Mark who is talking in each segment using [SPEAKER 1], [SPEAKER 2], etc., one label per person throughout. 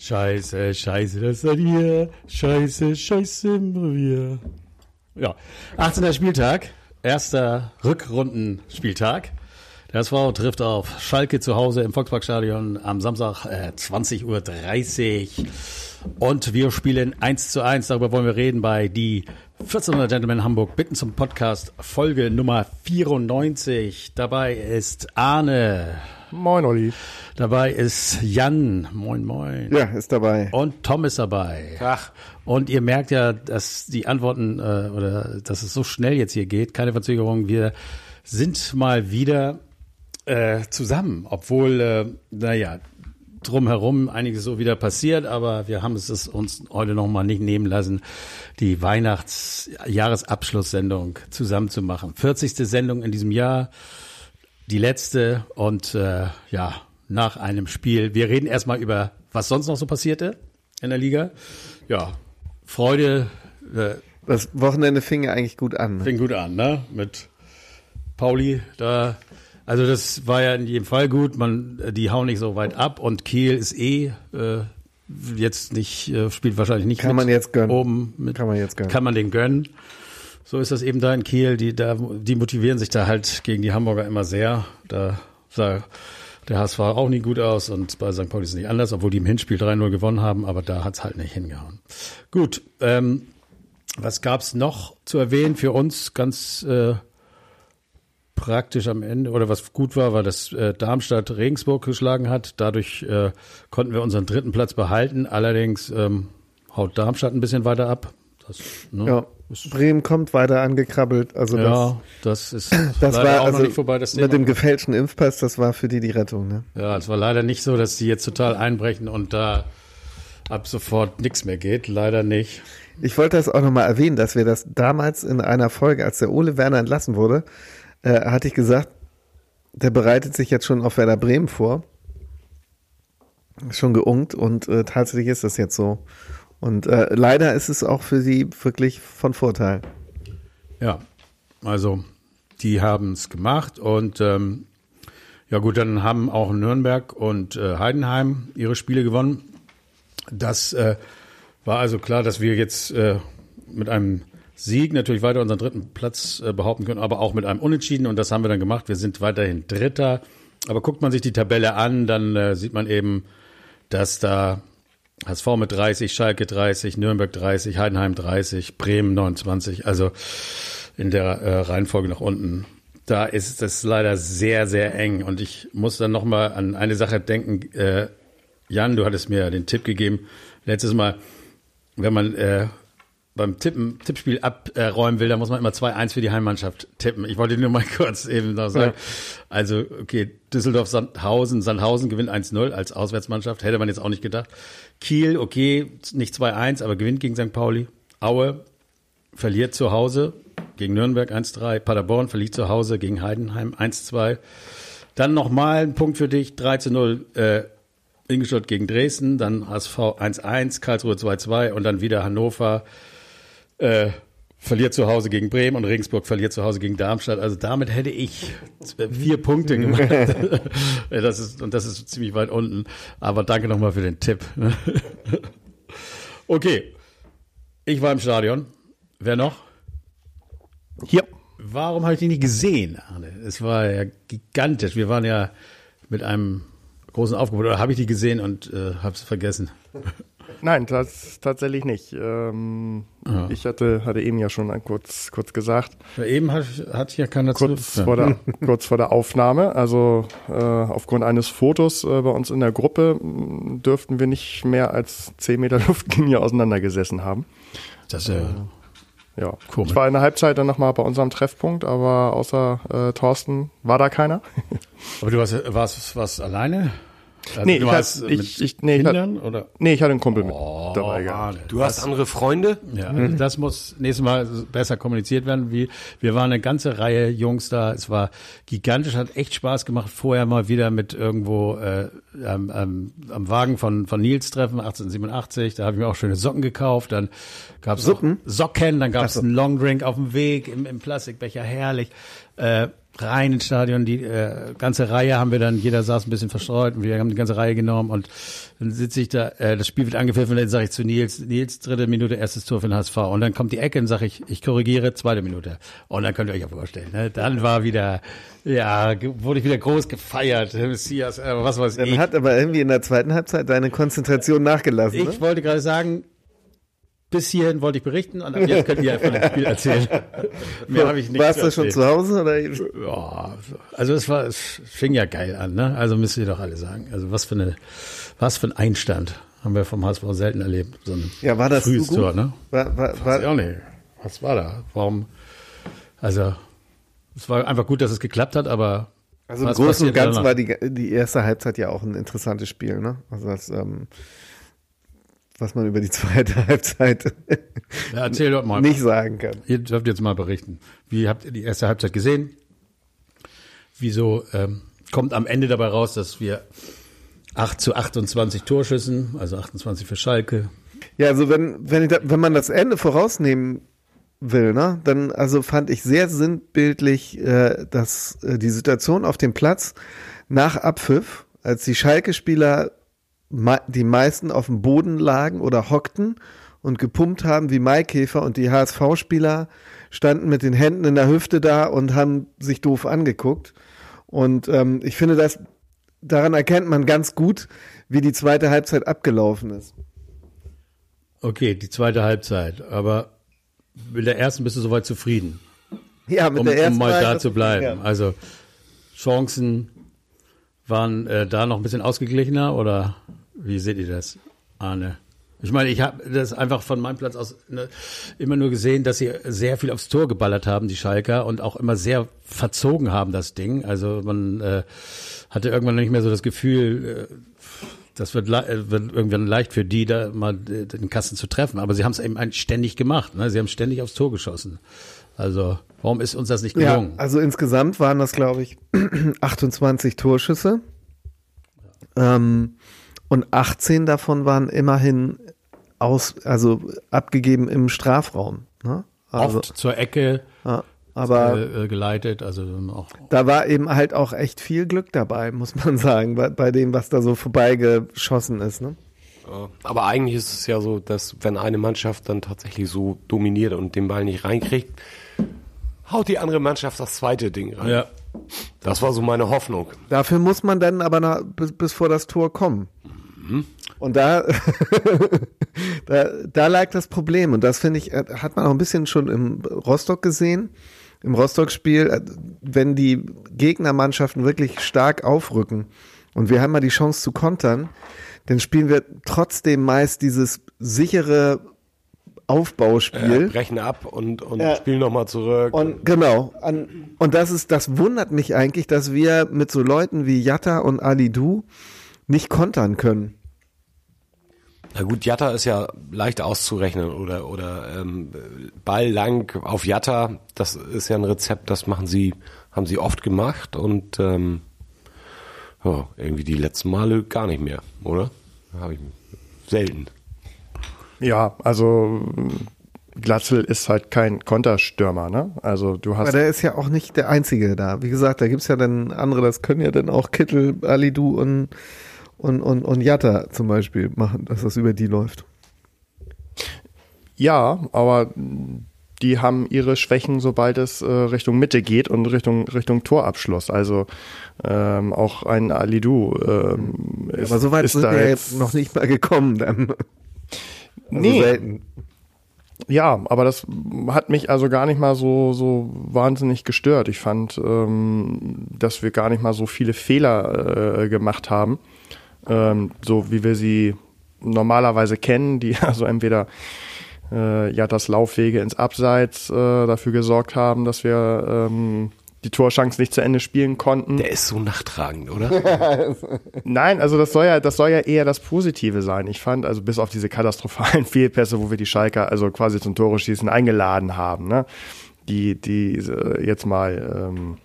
[SPEAKER 1] Scheiße, scheiße, das seid ihr. Scheiße, scheiße im Revier. Ja, 18. Spieltag, erster Rückrundenspieltag. Der SV trifft auf Schalke zu Hause im Volksparkstadion am Samstag äh, 20.30 Uhr. Und wir spielen 1 zu 1. Darüber wollen wir reden bei die 1400 Gentlemen Hamburg. Bitten zum Podcast Folge Nummer 94. Dabei ist Arne.
[SPEAKER 2] Moin, Olli.
[SPEAKER 1] Dabei ist Jan. Moin, moin.
[SPEAKER 2] Ja, ist dabei.
[SPEAKER 1] Und Tom ist dabei.
[SPEAKER 2] Ach.
[SPEAKER 1] Und ihr merkt ja, dass die Antworten äh, oder dass es so schnell jetzt hier geht. Keine Verzögerung. Wir sind mal wieder äh, zusammen, obwohl, äh, naja, drumherum einiges so wieder passiert, aber wir haben es uns heute noch mal nicht nehmen lassen, die Weihnachts-Jahresabschlusssendung zusammen zu machen. 40. Sendung in diesem Jahr, die letzte und äh, ja, nach einem Spiel. Wir reden erstmal über, was sonst noch so passierte in der Liga. Ja, Freude.
[SPEAKER 2] Äh, das Wochenende fing ja eigentlich gut an.
[SPEAKER 1] Ne? Fing gut an, ne? Mit Pauli da also das war ja in jedem Fall gut. Man, die hauen nicht so weit ab und Kiel ist eh äh, jetzt nicht, äh, spielt wahrscheinlich nicht
[SPEAKER 2] kann man jetzt gönnen.
[SPEAKER 1] oben.
[SPEAKER 2] Mit, kann man jetzt gönnen.
[SPEAKER 1] Kann man den gönnen. So ist das eben da in Kiel. Die, da, die motivieren sich da halt gegen die Hamburger immer sehr. Da sah der HSV auch nie gut aus und bei St. Pauli ist es nicht anders, obwohl die im Hinspiel 3-0 gewonnen haben, aber da hat's halt nicht hingehauen. Gut, ähm, was gab's noch zu erwähnen für uns? Ganz äh, praktisch am Ende oder was gut war, war, dass äh, Darmstadt Regensburg geschlagen hat. Dadurch äh, konnten wir unseren dritten Platz behalten. Allerdings ähm, haut Darmstadt ein bisschen weiter ab.
[SPEAKER 2] Das, ne, ja. Bremen kommt weiter angekrabbelt. Also
[SPEAKER 1] ja, das, das ist
[SPEAKER 2] das war also nicht vorbei. Das mit dem gefälschten Impfpass, das war für die die Rettung. Ne?
[SPEAKER 1] Ja, es war leider nicht so, dass die jetzt total einbrechen und da ab sofort nichts mehr geht. Leider nicht.
[SPEAKER 2] Ich wollte das auch nochmal erwähnen, dass wir das damals in einer Folge, als der Ole Werner entlassen wurde, äh, hatte ich gesagt, der bereitet sich jetzt schon auf Werder Bremen vor. Schon geungt und äh, tatsächlich ist das jetzt so. Und äh, leider ist es auch für sie wirklich von Vorteil.
[SPEAKER 1] Ja, also die haben es gemacht und ähm, ja gut, dann haben auch Nürnberg und äh, Heidenheim ihre Spiele gewonnen. Das äh, war also klar, dass wir jetzt äh, mit einem Sieg natürlich weiter unseren dritten Platz äh, behaupten können, aber auch mit einem Unentschieden. Und das haben wir dann gemacht. Wir sind weiterhin Dritter. Aber guckt man sich die Tabelle an, dann äh, sieht man eben, dass da HSV mit 30, Schalke 30, Nürnberg 30, Heidenheim 30, Bremen 29. Also in der äh, Reihenfolge nach unten. Da ist es leider sehr, sehr eng. Und ich muss dann nochmal an eine Sache denken. Äh, Jan, du hattest mir den Tipp gegeben, letztes Mal, wenn man äh, beim Tippen, Tippspiel abräumen will, da muss man immer 2-1 für die Heimmannschaft tippen. Ich wollte nur mal kurz eben noch sagen. Ja. Also, okay, Düsseldorf, Sandhausen, Sandhausen gewinnt 1-0 als Auswärtsmannschaft. Hätte man jetzt auch nicht gedacht. Kiel, okay, nicht 2-1, aber gewinnt gegen St. Pauli. Aue verliert zu Hause gegen Nürnberg 1-3. Paderborn verliert zu Hause gegen Heidenheim 1-2. Dann nochmal ein Punkt für dich, 3-0, äh, Ingolstadt gegen Dresden, dann HSV 1-1, Karlsruhe 2-2 und dann wieder Hannover äh, verliert zu Hause gegen Bremen und Regensburg verliert zu Hause gegen Darmstadt. Also damit hätte ich vier Punkte gemacht. das ist, und das ist ziemlich weit unten. Aber danke nochmal für den Tipp. okay. Ich war im Stadion. Wer noch?
[SPEAKER 2] Hier.
[SPEAKER 1] Warum habe ich dich nicht gesehen, Arne? Es war ja gigantisch. Wir waren ja mit einem großen Aufgebot. Oder habe ich die gesehen und äh, habe es vergessen?
[SPEAKER 2] Nein, tatsächlich nicht. Ähm, ja. Ich hatte, hatte eben ja schon kurz, kurz gesagt.
[SPEAKER 1] Ja, eben hat, hat ja keiner
[SPEAKER 2] kurz zu. Vor der, kurz vor der Aufnahme, also äh, aufgrund eines Fotos äh, bei uns in der Gruppe dürften wir nicht mehr als zehn Meter Luftlinie auseinandergesessen haben.
[SPEAKER 1] Das ist ja. Äh,
[SPEAKER 2] ja, cool. Ich war in der Halbzeit dann nochmal bei unserem Treffpunkt, aber außer äh, Thorsten war da keiner.
[SPEAKER 1] aber du warst, warst, warst alleine?
[SPEAKER 2] Also nee, ich, hast, ich, ich, nee, Kindern, ich, oder? nee, ich hatte einen Kumpel oh, mit dabei gehabt.
[SPEAKER 3] Du hast andere Freunde?
[SPEAKER 1] Ja, mhm. das muss nächstes Mal besser kommuniziert werden. Wie, wir waren eine ganze Reihe Jungs da. Es war gigantisch, hat echt Spaß gemacht. Vorher mal wieder mit irgendwo äh, am, am, am Wagen von, von Nils treffen, 1887. Da habe ich mir auch schöne Socken gekauft. Dann gab's Socken, Socken dann gab's so. einen Longdrink auf dem Weg im, im Plastikbecher, herrlich. Äh, rein ins Stadion. Die äh, ganze Reihe haben wir dann, jeder saß ein bisschen verstreut und wir haben die ganze Reihe genommen und dann sitze ich da, äh, das Spiel wird angepfiffen und dann sage ich zu Nils, Nils, dritte Minute, erstes Tor für den HSV. Und dann kommt die Ecke und sage ich, ich korrigiere, zweite Minute. Und dann könnt ihr euch ja vorstellen, ne? dann war wieder, ja, wurde ich wieder groß gefeiert, Messias, äh, was weiß
[SPEAKER 3] Dann
[SPEAKER 1] ich.
[SPEAKER 3] hat aber irgendwie in der zweiten Halbzeit deine Konzentration nachgelassen.
[SPEAKER 1] Ich
[SPEAKER 3] ne?
[SPEAKER 1] wollte gerade sagen, bis hierhin wollte ich berichten und ab jetzt könnt ihr von dem Spiel erzählen. Mehr habe ich nicht
[SPEAKER 3] Warst du schon zu Hause? Oder?
[SPEAKER 1] Ja, also es war, es fing ja geil an, ne? Also müsst ihr doch alle sagen. Also was für eine, was für ein Einstand haben wir vom HSV selten erlebt. So ein
[SPEAKER 3] Ja, war das
[SPEAKER 1] frühes
[SPEAKER 3] so?
[SPEAKER 1] Tor, ne?
[SPEAKER 3] War, war, war,
[SPEAKER 1] auch nicht. Was war da? Warum? Also es war einfach gut, dass es geklappt hat, aber
[SPEAKER 3] also im Großen und Ganzen war die, die erste Halbzeit ja auch ein interessantes Spiel. Ne? Also das, ähm, was man über die zweite Halbzeit
[SPEAKER 1] Ja, erzähl doch mal.
[SPEAKER 3] nicht sagen kann.
[SPEAKER 1] Ihr dürft jetzt mal berichten. Wie habt ihr die erste Halbzeit gesehen? Wieso ähm, kommt am Ende dabei raus, dass wir 8 zu 28 Torschüssen, also 28 für Schalke.
[SPEAKER 3] Ja, also wenn, wenn, da, wenn man das Ende vorausnehmen will, ne, dann also fand ich sehr sinnbildlich, äh, dass äh, die Situation auf dem Platz nach Abpfiff, als die Schalke-Spieler die meisten auf dem Boden lagen oder hockten und gepumpt haben wie Maikäfer und die HSV-Spieler standen mit den Händen in der Hüfte da und haben sich doof angeguckt. Und ähm, ich finde, dass daran erkennt man ganz gut, wie die zweite Halbzeit abgelaufen ist.
[SPEAKER 1] Okay, die zweite Halbzeit. Aber mit der ersten bist du soweit zufrieden,
[SPEAKER 3] Ja, mit
[SPEAKER 1] um,
[SPEAKER 3] der ersten
[SPEAKER 1] um mal da zu bleiben.
[SPEAKER 3] Ja.
[SPEAKER 1] Also Chancen waren äh, da noch ein bisschen ausgeglichener oder wie seht ihr das, Arne? Ich meine, ich habe das einfach von meinem Platz aus ne, immer nur gesehen, dass sie sehr viel aufs Tor geballert haben, die Schalker, und auch immer sehr verzogen haben, das Ding. Also man äh, hatte irgendwann nicht mehr so das Gefühl, äh, das wird, le- äh, wird irgendwann leicht für die, da mal äh, den Kasten zu treffen. Aber sie haben es eben ständig gemacht. Ne? Sie haben ständig aufs Tor geschossen. Also warum ist uns das nicht
[SPEAKER 3] Ja,
[SPEAKER 1] gelungen?
[SPEAKER 3] also insgesamt waren das, glaube ich, 28 Torschüsse. Ähm, und 18 davon waren immerhin aus, also abgegeben im Strafraum. Ne? Also,
[SPEAKER 1] Oft zur Ecke
[SPEAKER 3] ja, aber
[SPEAKER 1] äh, geleitet, also auch
[SPEAKER 3] da war eben halt auch echt viel Glück dabei, muss man sagen, bei, bei dem, was da so vorbeigeschossen ist. Ne?
[SPEAKER 4] Aber eigentlich ist es ja so, dass wenn eine Mannschaft dann tatsächlich so dominiert und den Ball nicht reinkriegt, haut die andere Mannschaft das zweite Ding rein.
[SPEAKER 1] ja.
[SPEAKER 4] Das war so meine Hoffnung.
[SPEAKER 3] Dafür muss man dann aber nach, bis, bis vor das Tor kommen. Und da, da, da lag das Problem. Und das finde ich, äh, hat man auch ein bisschen schon im Rostock gesehen. Im Rostock-Spiel, äh, wenn die Gegnermannschaften wirklich stark aufrücken und wir haben mal die Chance zu kontern, dann spielen wir trotzdem meist dieses sichere Aufbauspiel.
[SPEAKER 4] Äh, brechen ab und, und
[SPEAKER 3] Ja.
[SPEAKER 4] spielen nochmal zurück.
[SPEAKER 3] Und genau, an, und das ist, das wundert mich eigentlich, dass wir mit so Leuten wie Jatta und Ali Du nicht kontern können.
[SPEAKER 4] Na gut, Jatta ist ja leicht auszurechnen oder oder ähm, Ball lang auf Jatta, das ist ja ein Rezept, das machen sie, haben sie oft gemacht und ähm, ja, irgendwie die letzten Male gar nicht mehr, oder? Habe ich selten.
[SPEAKER 2] Ja, also Glatzel ist halt kein Konterstürmer, ne? Also du
[SPEAKER 3] Aber
[SPEAKER 2] hast
[SPEAKER 3] der ist ja auch nicht der Einzige da. Wie gesagt, da gibt's ja dann andere, das können ja dann auch Kittel, Ali Du und, und, und, und Jatta zum Beispiel machen, dass das über die läuft.
[SPEAKER 2] ja, aber die haben ihre Schwächen, sobald es äh, Richtung Mitte geht und Richtung Richtung Torabschluss. Also ähm, auch ein Alidu ähm, ist,
[SPEAKER 3] Aber so weit
[SPEAKER 2] ist
[SPEAKER 3] sind wir jetzt noch nicht mal gekommen dann. Also
[SPEAKER 2] Nee.
[SPEAKER 3] selten.
[SPEAKER 2] Ja, aber das hat mich also gar nicht mal so, so wahnsinnig gestört. Ich fand, ähm, dass wir gar nicht mal so viele Fehler äh, gemacht haben, ähm, so wie wir sie normalerweise kennen, die also entweder äh, ja das Laufwege ins Abseits äh, dafür gesorgt haben, dass wir ähm, die Torchance nicht zu Ende spielen konnten.
[SPEAKER 4] Der ist so nachtragend, oder?
[SPEAKER 2] Nein, also das soll ja, das soll ja eher das Positive sein. Ich fand, also bis auf diese katastrophalen Fehlpässe, wo wir die Schalker also quasi zum Tore schießen eingeladen haben, ne, die, die äh, jetzt mal ähm,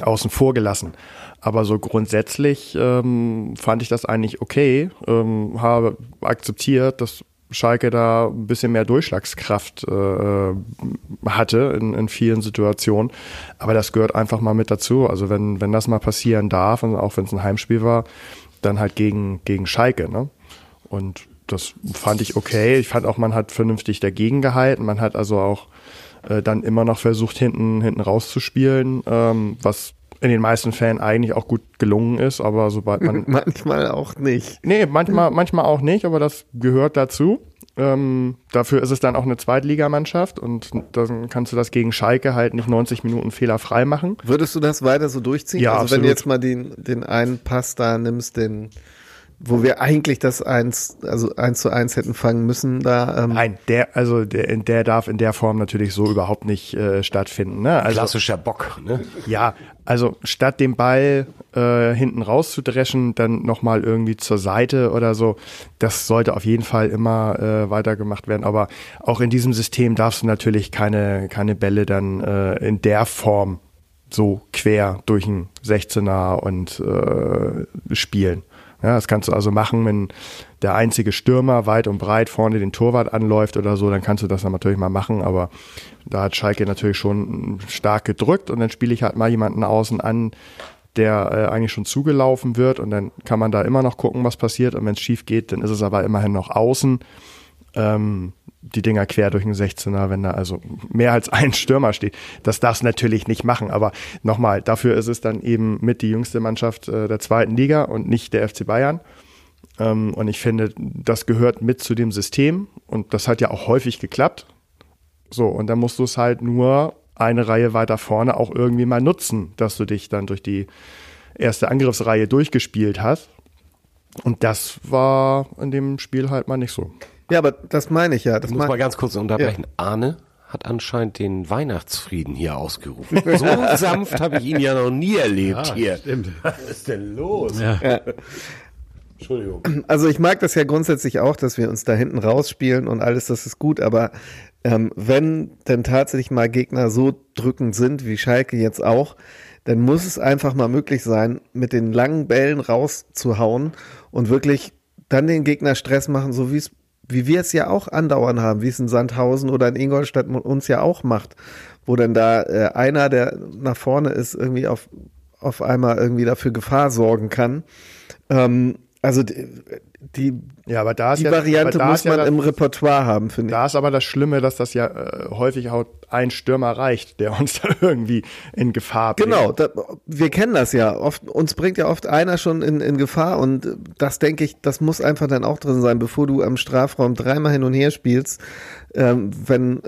[SPEAKER 2] außen vor gelassen. Aber so grundsätzlich ähm, fand ich das eigentlich okay, ähm, habe akzeptiert, dass Schalke da ein bisschen mehr Durchschlagskraft äh, hatte in, in vielen Situationen. Aber das gehört einfach mal mit dazu. Also wenn, wenn das mal passieren darf, und auch wenn es ein Heimspiel war, dann halt gegen, gegen Schalke. Ne? Und das fand ich okay. Ich fand auch, man hat vernünftig dagegen gehalten. Man hat also auch äh, dann immer noch versucht, hinten, hinten rauszuspielen, ähm, was in den meisten Fällen eigentlich auch gut gelungen ist, aber sobald man.
[SPEAKER 3] manchmal auch nicht.
[SPEAKER 2] Nee, manchmal, manchmal auch nicht, aber das gehört dazu. Ähm, dafür ist es dann auch eine Zweitligamannschaft und dann kannst du das gegen Schalke halt nicht 90 Minuten fehlerfrei machen.
[SPEAKER 3] Würdest du das weiter so durchziehen?
[SPEAKER 2] Ja,
[SPEAKER 3] also
[SPEAKER 2] absolut.
[SPEAKER 3] wenn du jetzt mal den, den einen Pass da nimmst, den wo wir eigentlich das eins, also eins zu eins hätten fangen müssen, da.
[SPEAKER 2] Ähm Nein, der, also der, der darf in der Form natürlich so überhaupt nicht äh, stattfinden. Ne? Also,
[SPEAKER 4] Klassischer Bock, ne?
[SPEAKER 2] Ja, also statt den Ball äh, hinten rauszudreschen, dann nochmal irgendwie zur Seite oder so, das sollte auf jeden Fall immer äh, weitergemacht werden. Aber auch in diesem System darfst du natürlich keine, keine Bälle dann äh, in der Form so quer durch ein 16er und äh, spielen. Ja, das kannst du also machen, wenn der einzige Stürmer weit und breit vorne den Torwart anläuft oder so, dann kannst du das dann natürlich mal machen, aber da hat Schalke natürlich schon stark gedrückt und dann spiele ich halt mal jemanden außen an, der äh, eigentlich schon zugelaufen wird und dann kann man da immer noch gucken, was passiert und wenn es schief geht, dann ist es aber immerhin noch außen. Ähm, die Dinger quer durch den 16er, wenn da also mehr als ein Stürmer steht. Das darfst du natürlich nicht machen, aber nochmal, dafür ist es dann eben mit die jüngste Mannschaft äh, der zweiten Liga und nicht der FC Bayern. Ähm, und ich finde, das gehört mit zu dem System und das hat ja auch häufig geklappt. So, und dann musst du es halt nur eine Reihe weiter vorne auch irgendwie mal nutzen, dass du dich dann durch die erste Angriffsreihe durchgespielt hast. Und das war in dem Spiel halt mal nicht so.
[SPEAKER 3] Ja, aber das meine ich ja. Das
[SPEAKER 4] ich muss mal ganz kurz unterbrechen. Ja. Arne hat anscheinend den Weihnachtsfrieden hier ausgerufen. So sanft habe ich ihn ja noch nie erlebt ja, hier.
[SPEAKER 1] Stimmt.
[SPEAKER 4] Was ist denn los?
[SPEAKER 3] Ja. ja. Entschuldigung. Also ich mag das ja grundsätzlich auch, dass wir uns da hinten rausspielen und alles, das ist gut, aber ähm, wenn denn tatsächlich mal Gegner so drückend sind, wie Schalke jetzt auch, dann muss es einfach mal möglich sein, mit den langen Bällen rauszuhauen und wirklich dann den Gegner Stress machen, so wie es wie wir es ja auch andauern haben, wie es in Sandhausen oder in Ingolstadt uns ja auch macht, wo dann da äh, einer, der nach vorne ist, irgendwie auf, auf einmal irgendwie dafür Gefahr sorgen kann. Ähm, also die, die,
[SPEAKER 2] ja, aber da ist
[SPEAKER 3] die
[SPEAKER 2] ja,
[SPEAKER 3] Variante muss man
[SPEAKER 2] ja das,
[SPEAKER 3] im Repertoire haben, finde ich.
[SPEAKER 2] Da ist aber das Schlimme, dass das ja äh, häufig auch ein Stürmer reicht, der uns da irgendwie in Gefahr bringt.
[SPEAKER 3] Genau, da, wir kennen das ja. Oft, uns bringt ja oft einer schon in, in Gefahr und das denke ich, das muss einfach dann auch drin sein, bevor du am Strafraum dreimal hin und her spielst. Ähm, wenn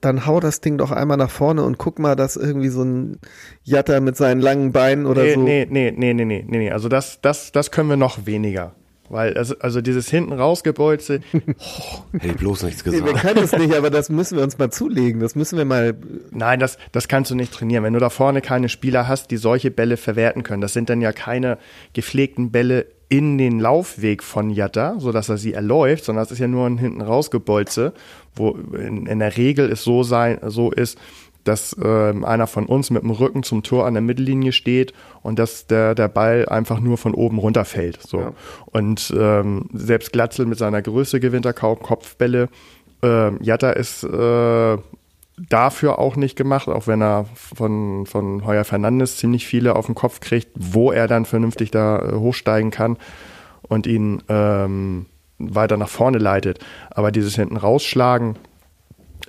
[SPEAKER 3] dann hau das Ding doch einmal nach vorne und guck mal, dass irgendwie so ein Jatter mit seinen langen Beinen oder
[SPEAKER 2] nee,
[SPEAKER 3] so.
[SPEAKER 2] Nee, nee, nee, nee, nee, nee, also das, das, das können wir noch weniger. Weil, also, also dieses hinten rausgebolze.
[SPEAKER 4] Oh, hätte ich bloß nichts gesagt.
[SPEAKER 3] Nee, wir können es nicht, aber das müssen wir uns mal zulegen. Das müssen wir mal.
[SPEAKER 2] Nein, das, das kannst du nicht trainieren. Wenn du da vorne keine Spieler hast, die solche Bälle verwerten können, das sind dann ja keine gepflegten Bälle in den Laufweg von Jatta, so dass er sie erläuft, sondern das ist ja nur ein hinten rausgebolze, wo in, in der Regel es so sein, so ist, dass ähm, einer von uns mit dem Rücken zum Tor an der Mittellinie steht und dass der, der Ball einfach nur von oben runterfällt. So. Ja. Und ähm, selbst Glatzel mit seiner Größe gewinnt er kaum Kopfbälle. Ähm, Jatta ist äh, dafür auch nicht gemacht, auch wenn er von, von Heuer Fernandes ziemlich viele auf den Kopf kriegt, wo er dann vernünftig da äh, hochsteigen kann und ihn ähm, weiter nach vorne leitet. Aber dieses hinten rausschlagen,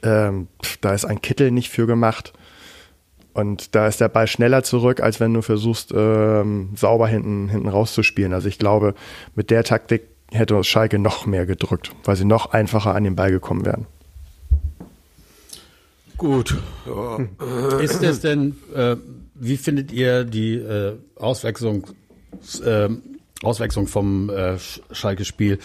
[SPEAKER 2] ähm, da ist ein Kittel nicht für gemacht. Und da ist der Ball schneller zurück, als wenn du versuchst, ähm, sauber hinten, hinten rauszuspielen. Also ich glaube, mit der Taktik hätte Schalke noch mehr gedrückt, weil sie noch einfacher an den Ball gekommen wären.
[SPEAKER 1] Gut. Ja. Ist es denn, äh, wie findet ihr die äh, Auswechslung, äh, Auswechslung vom äh, Schalke-Spiel?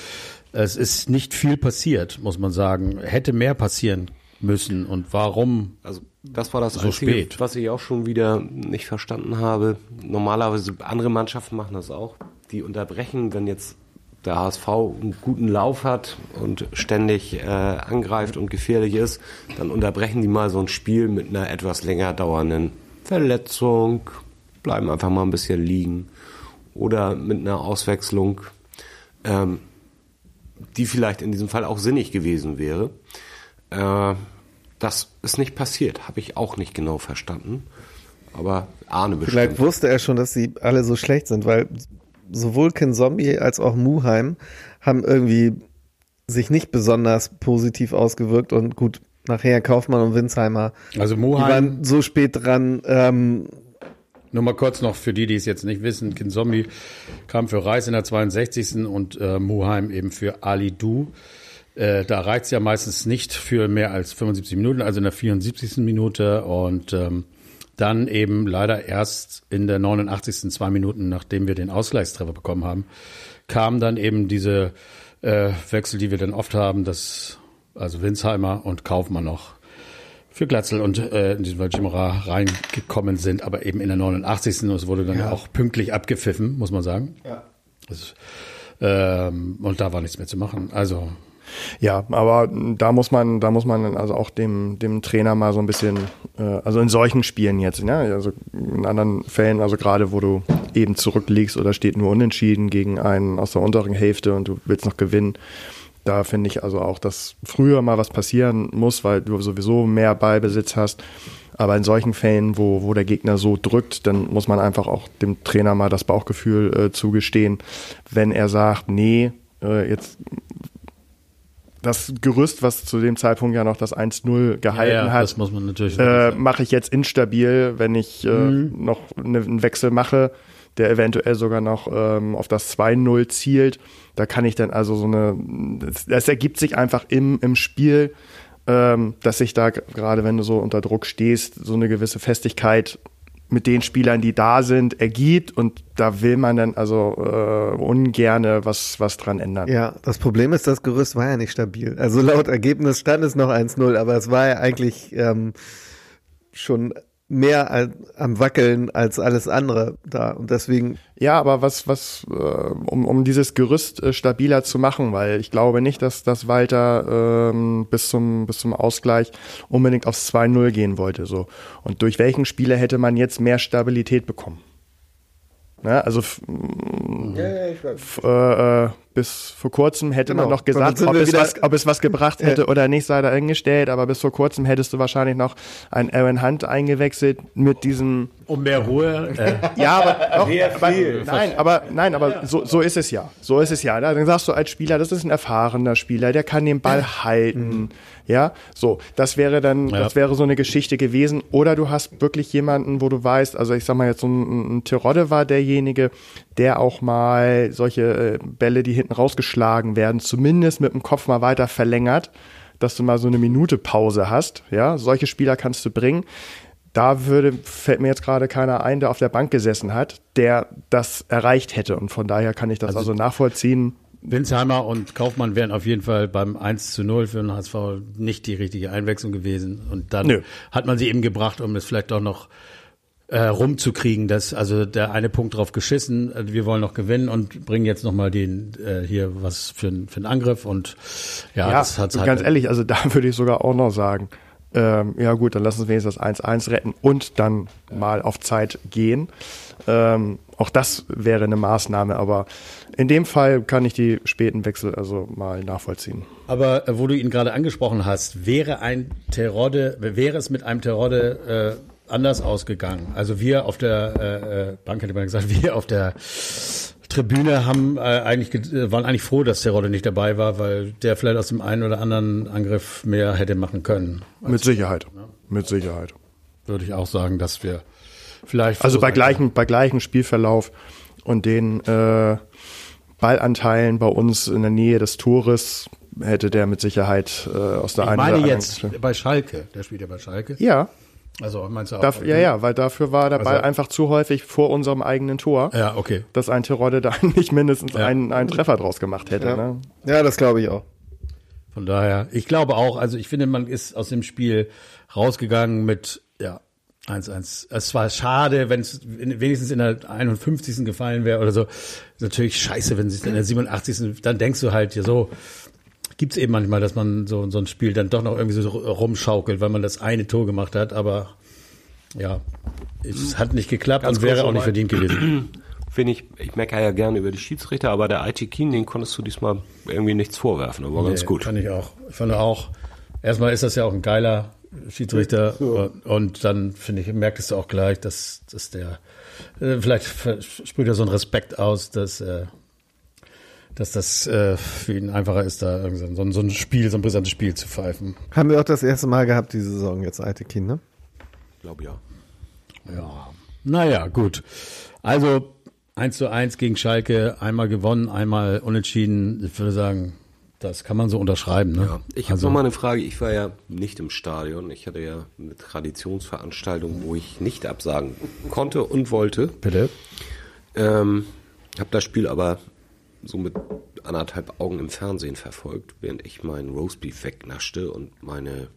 [SPEAKER 1] Es ist nicht viel passiert, muss man sagen. Hätte mehr passieren müssen und warum?
[SPEAKER 4] Also das war das
[SPEAKER 1] so
[SPEAKER 4] Einzige,
[SPEAKER 1] spät.
[SPEAKER 4] was ich auch schon wieder nicht verstanden habe. Normalerweise andere Mannschaften machen das auch. Die unterbrechen, wenn jetzt der HSV einen guten Lauf hat und ständig äh, angreift und gefährlich ist, dann unterbrechen die mal so ein Spiel mit einer etwas länger dauernden Verletzung, bleiben einfach mal ein bisschen liegen oder mit einer Auswechslung. Ähm, die vielleicht in diesem Fall auch sinnig gewesen wäre. Äh, das ist nicht passiert, habe ich auch nicht genau verstanden. Aber Arne bestimmt.
[SPEAKER 3] Vielleicht wusste er schon, dass sie alle so schlecht sind, weil sowohl Ken Zombie als auch Muheim haben irgendwie sich nicht besonders positiv ausgewirkt und gut, nachher Kaufmann und Winsheimer,
[SPEAKER 1] Also
[SPEAKER 3] die
[SPEAKER 1] Moheim,
[SPEAKER 3] waren so spät dran, ähm,
[SPEAKER 1] nur mal kurz noch für die, die es jetzt nicht wissen, Kin Zombie kam für Reis in der 62. und äh, Moheim eben für Ali Du. Äh, da reicht's ja meistens nicht für mehr als 75 Minuten, also in der 74. Minute und ähm, dann eben leider erst in der 89. zwei Minuten, nachdem wir den Ausgleichstreffer bekommen haben, kam dann eben diese äh, Wechsel, die wir dann oft haben, dass also Winsheimer und Kaufmann noch für Glatzel und äh, in diesem Fall Jimra reingekommen sind, aber eben in der 89. Und es wurde dann auch pünktlich abgepfiffen, muss man sagen. Ja. Das, ähm, und da war nichts mehr zu machen. Also
[SPEAKER 2] Ja, aber da muss man, da muss man also auch dem, dem Trainer mal so ein bisschen, äh, also in solchen Spielen jetzt, ne? also in anderen Fällen, also gerade wo du eben zurückliegst oder steht nur unentschieden gegen einen aus der unteren Hälfte und du willst noch gewinnen, da finde ich also auch, dass früher mal was passieren muss, weil du sowieso mehr Ballbesitz hast. Aber in solchen Fällen, wo, wo der Gegner so drückt, dann muss man einfach auch dem Trainer mal das Bauchgefühl äh, zugestehen, wenn er sagt, nee, äh, jetzt das Gerüst, was zu dem Zeitpunkt ja noch das 1-0 gehalten
[SPEAKER 1] ja,
[SPEAKER 2] hat,
[SPEAKER 1] das muss man natürlich
[SPEAKER 2] äh, mache ich jetzt instabil, wenn ich äh,
[SPEAKER 1] Mhm.
[SPEAKER 2] noch ne, einen Wechsel mache, der eventuell sogar noch ähm, auf das 2-0 zielt. Da kann ich dann also so eine, das, das ergibt sich einfach im, im Spiel, ähm, dass sich da gerade, wenn du so unter Druck stehst, so eine gewisse Festigkeit mit den Spielern, die da sind, ergibt und da will man dann also äh, ungerne was, was dran ändern.
[SPEAKER 3] Ja, das Problem ist, das Gerüst war ja nicht stabil. Also laut Ergebnis stand es noch 1-0, aber es war ja eigentlich ähm, schon mehr al- am Wackeln als alles andere da. Und deswegen,
[SPEAKER 2] Ja, aber was, was, äh, um, um dieses Gerüst äh, stabiler zu machen, weil ich glaube nicht, dass, dass Walter ähm, bis, zum, bis zum Ausgleich unbedingt aufs 2-0 gehen wollte. So. Und durch welchen Spieler hätte man jetzt mehr Stabilität bekommen? Ne? Also f- f- äh, äh, bis vor kurzem hätte
[SPEAKER 3] Genau.
[SPEAKER 2] man noch gesagt,
[SPEAKER 3] sind
[SPEAKER 2] ob es, was, ob es was gebracht hätte oder nicht, sei dahingestellt, aber bis vor kurzem hättest du wahrscheinlich noch einen Aaron Hunt eingewechselt mit diesem
[SPEAKER 1] um mehr Ruhe. Äh,
[SPEAKER 2] ja, aber, doch, aber nein, aber nein, aber so, so ist es ja. So ist es ja. Dann sagst du als Spieler, das ist ein erfahrener Spieler, der kann den Ball halten. Ja, so, das wäre dann,
[SPEAKER 1] Ja.
[SPEAKER 2] das wäre so eine Geschichte gewesen. Oder du hast wirklich jemanden, wo du weißt, also ich sag mal jetzt so ein, ein Terodde war derjenige, der auch mal solche äh, Bälle, die hinten rausgeschlagen werden, zumindest mit dem Kopf mal weiter verlängert, dass du mal so eine Minute Pause hast. Ja, solche Spieler kannst du bringen. Da würde, fällt mir jetzt gerade keiner ein, der auf der Bank gesessen hat, der das erreicht hätte. Und von daher kann ich das also, nachvollziehen.
[SPEAKER 1] Winsheimer und Kaufmann wären auf jeden Fall beim 1 zu 0 für den HSV nicht die richtige Einwechslung gewesen. Und dann
[SPEAKER 2] Nö.
[SPEAKER 1] hat man sie eben gebracht, um es vielleicht auch noch äh, rumzukriegen, dass also der eine Punkt drauf geschissen, äh, wir wollen noch gewinnen und bringen jetzt noch mal den äh, hier was für, für einen Angriff und ja,
[SPEAKER 2] Ja,
[SPEAKER 1] das
[SPEAKER 2] und
[SPEAKER 1] halt
[SPEAKER 2] ganz ehrlich, also da würde ich sogar auch noch sagen, ähm, ja gut, dann lass uns wenigstens das 1-1 retten und dann mal auf Zeit gehen. Ähm, auch das wäre eine Maßnahme, aber in dem Fall kann ich die späten Wechsel also mal nachvollziehen.
[SPEAKER 1] Aber äh, wo du ihn gerade angesprochen hast, wäre ein Terodde, wäre es mit einem Terodde äh, anders ausgegangen? Also wir auf der äh, äh, Bank hätte man gesagt, wir auf der Tribüne haben äh, eigentlich ge- äh, waren eigentlich froh, dass Terodde nicht dabei war, weil der vielleicht aus dem einen oder anderen Angriff mehr hätte machen können.
[SPEAKER 2] Mit Sicherheit. Mit Sicherheit.
[SPEAKER 1] Würde ich auch sagen, dass wir vielleicht
[SPEAKER 2] Also bei
[SPEAKER 1] sein
[SPEAKER 2] gleichem, bei gleichem Spielverlauf und den äh, Ballanteilen bei uns in der Nähe des Tores hätte der mit Sicherheit äh, aus der
[SPEAKER 1] Ich
[SPEAKER 2] einen
[SPEAKER 1] meine
[SPEAKER 2] oder
[SPEAKER 1] jetzt
[SPEAKER 2] anderen
[SPEAKER 1] bei Schalke, der spielt ja bei Schalke.
[SPEAKER 2] Ja,
[SPEAKER 1] Also meinst du auch?
[SPEAKER 2] darf, ja, ja, weil dafür war der Ball
[SPEAKER 1] Also-
[SPEAKER 2] einfach zu häufig vor unserem eigenen Tor,
[SPEAKER 1] Ja, okay.
[SPEAKER 2] dass ein Terodde da nicht mindestens
[SPEAKER 1] Ja.
[SPEAKER 2] einen, einen Treffer draus gemacht hätte.
[SPEAKER 3] ja,
[SPEAKER 2] Ne?
[SPEAKER 3] ja das glaube ich auch.
[SPEAKER 1] Von daher, ich glaube auch, also ich finde, man ist aus dem Spiel rausgegangen mit, ja, 1-1. Es war schade, wenn es wenigstens in der 51. gefallen wäre oder so. Ist natürlich scheiße, wenn es in der 87. Dann denkst du halt, ja so, gibt's eben manchmal, dass man so, so ein Spiel dann doch noch irgendwie so rumschaukelt, weil man das eine Tor gemacht hat, aber ja, es hat nicht geklappt
[SPEAKER 4] Ganz
[SPEAKER 1] und wäre auch nicht verdient gewesen.
[SPEAKER 4] finde ich, ich meckere ja gerne über die Schiedsrichter, aber der IT Keen, den konntest du diesmal irgendwie nichts vorwerfen. Das war ganz
[SPEAKER 1] Nee,
[SPEAKER 4] gut.
[SPEAKER 1] Fand ich auch. Ich fand auch, erstmal ist das ja auch ein geiler Schiedsrichter und dann finde ich, merktest du auch gleich, dass, dass der, äh, vielleicht sprüht er so einen Respekt aus, dass, äh, dass das äh, für ihn einfacher ist, da irgendwie so, ein- so ein Spiel, so ein brisantes Spiel zu pfeifen.
[SPEAKER 3] Haben wir auch das erste Mal gehabt diese Saison jetzt, Aitekin, ne?
[SPEAKER 4] glaube ja.
[SPEAKER 1] Ja. Naja, gut. Also 1 zu 1 gegen Schalke, einmal gewonnen, einmal unentschieden. Ich würde sagen, das kann man so unterschreiben. Ne?
[SPEAKER 4] Ja, ich habe
[SPEAKER 1] also,
[SPEAKER 4] noch mal eine Frage. Ich war ja nicht im Stadion. Ich hatte ja eine Traditionsveranstaltung, wo ich nicht absagen konnte und wollte.
[SPEAKER 1] Bitte?
[SPEAKER 4] Ähm, habe das Spiel aber so mit anderthalb Augen im Fernsehen verfolgt, während ich meinen Roastbeef wegnaschte und meine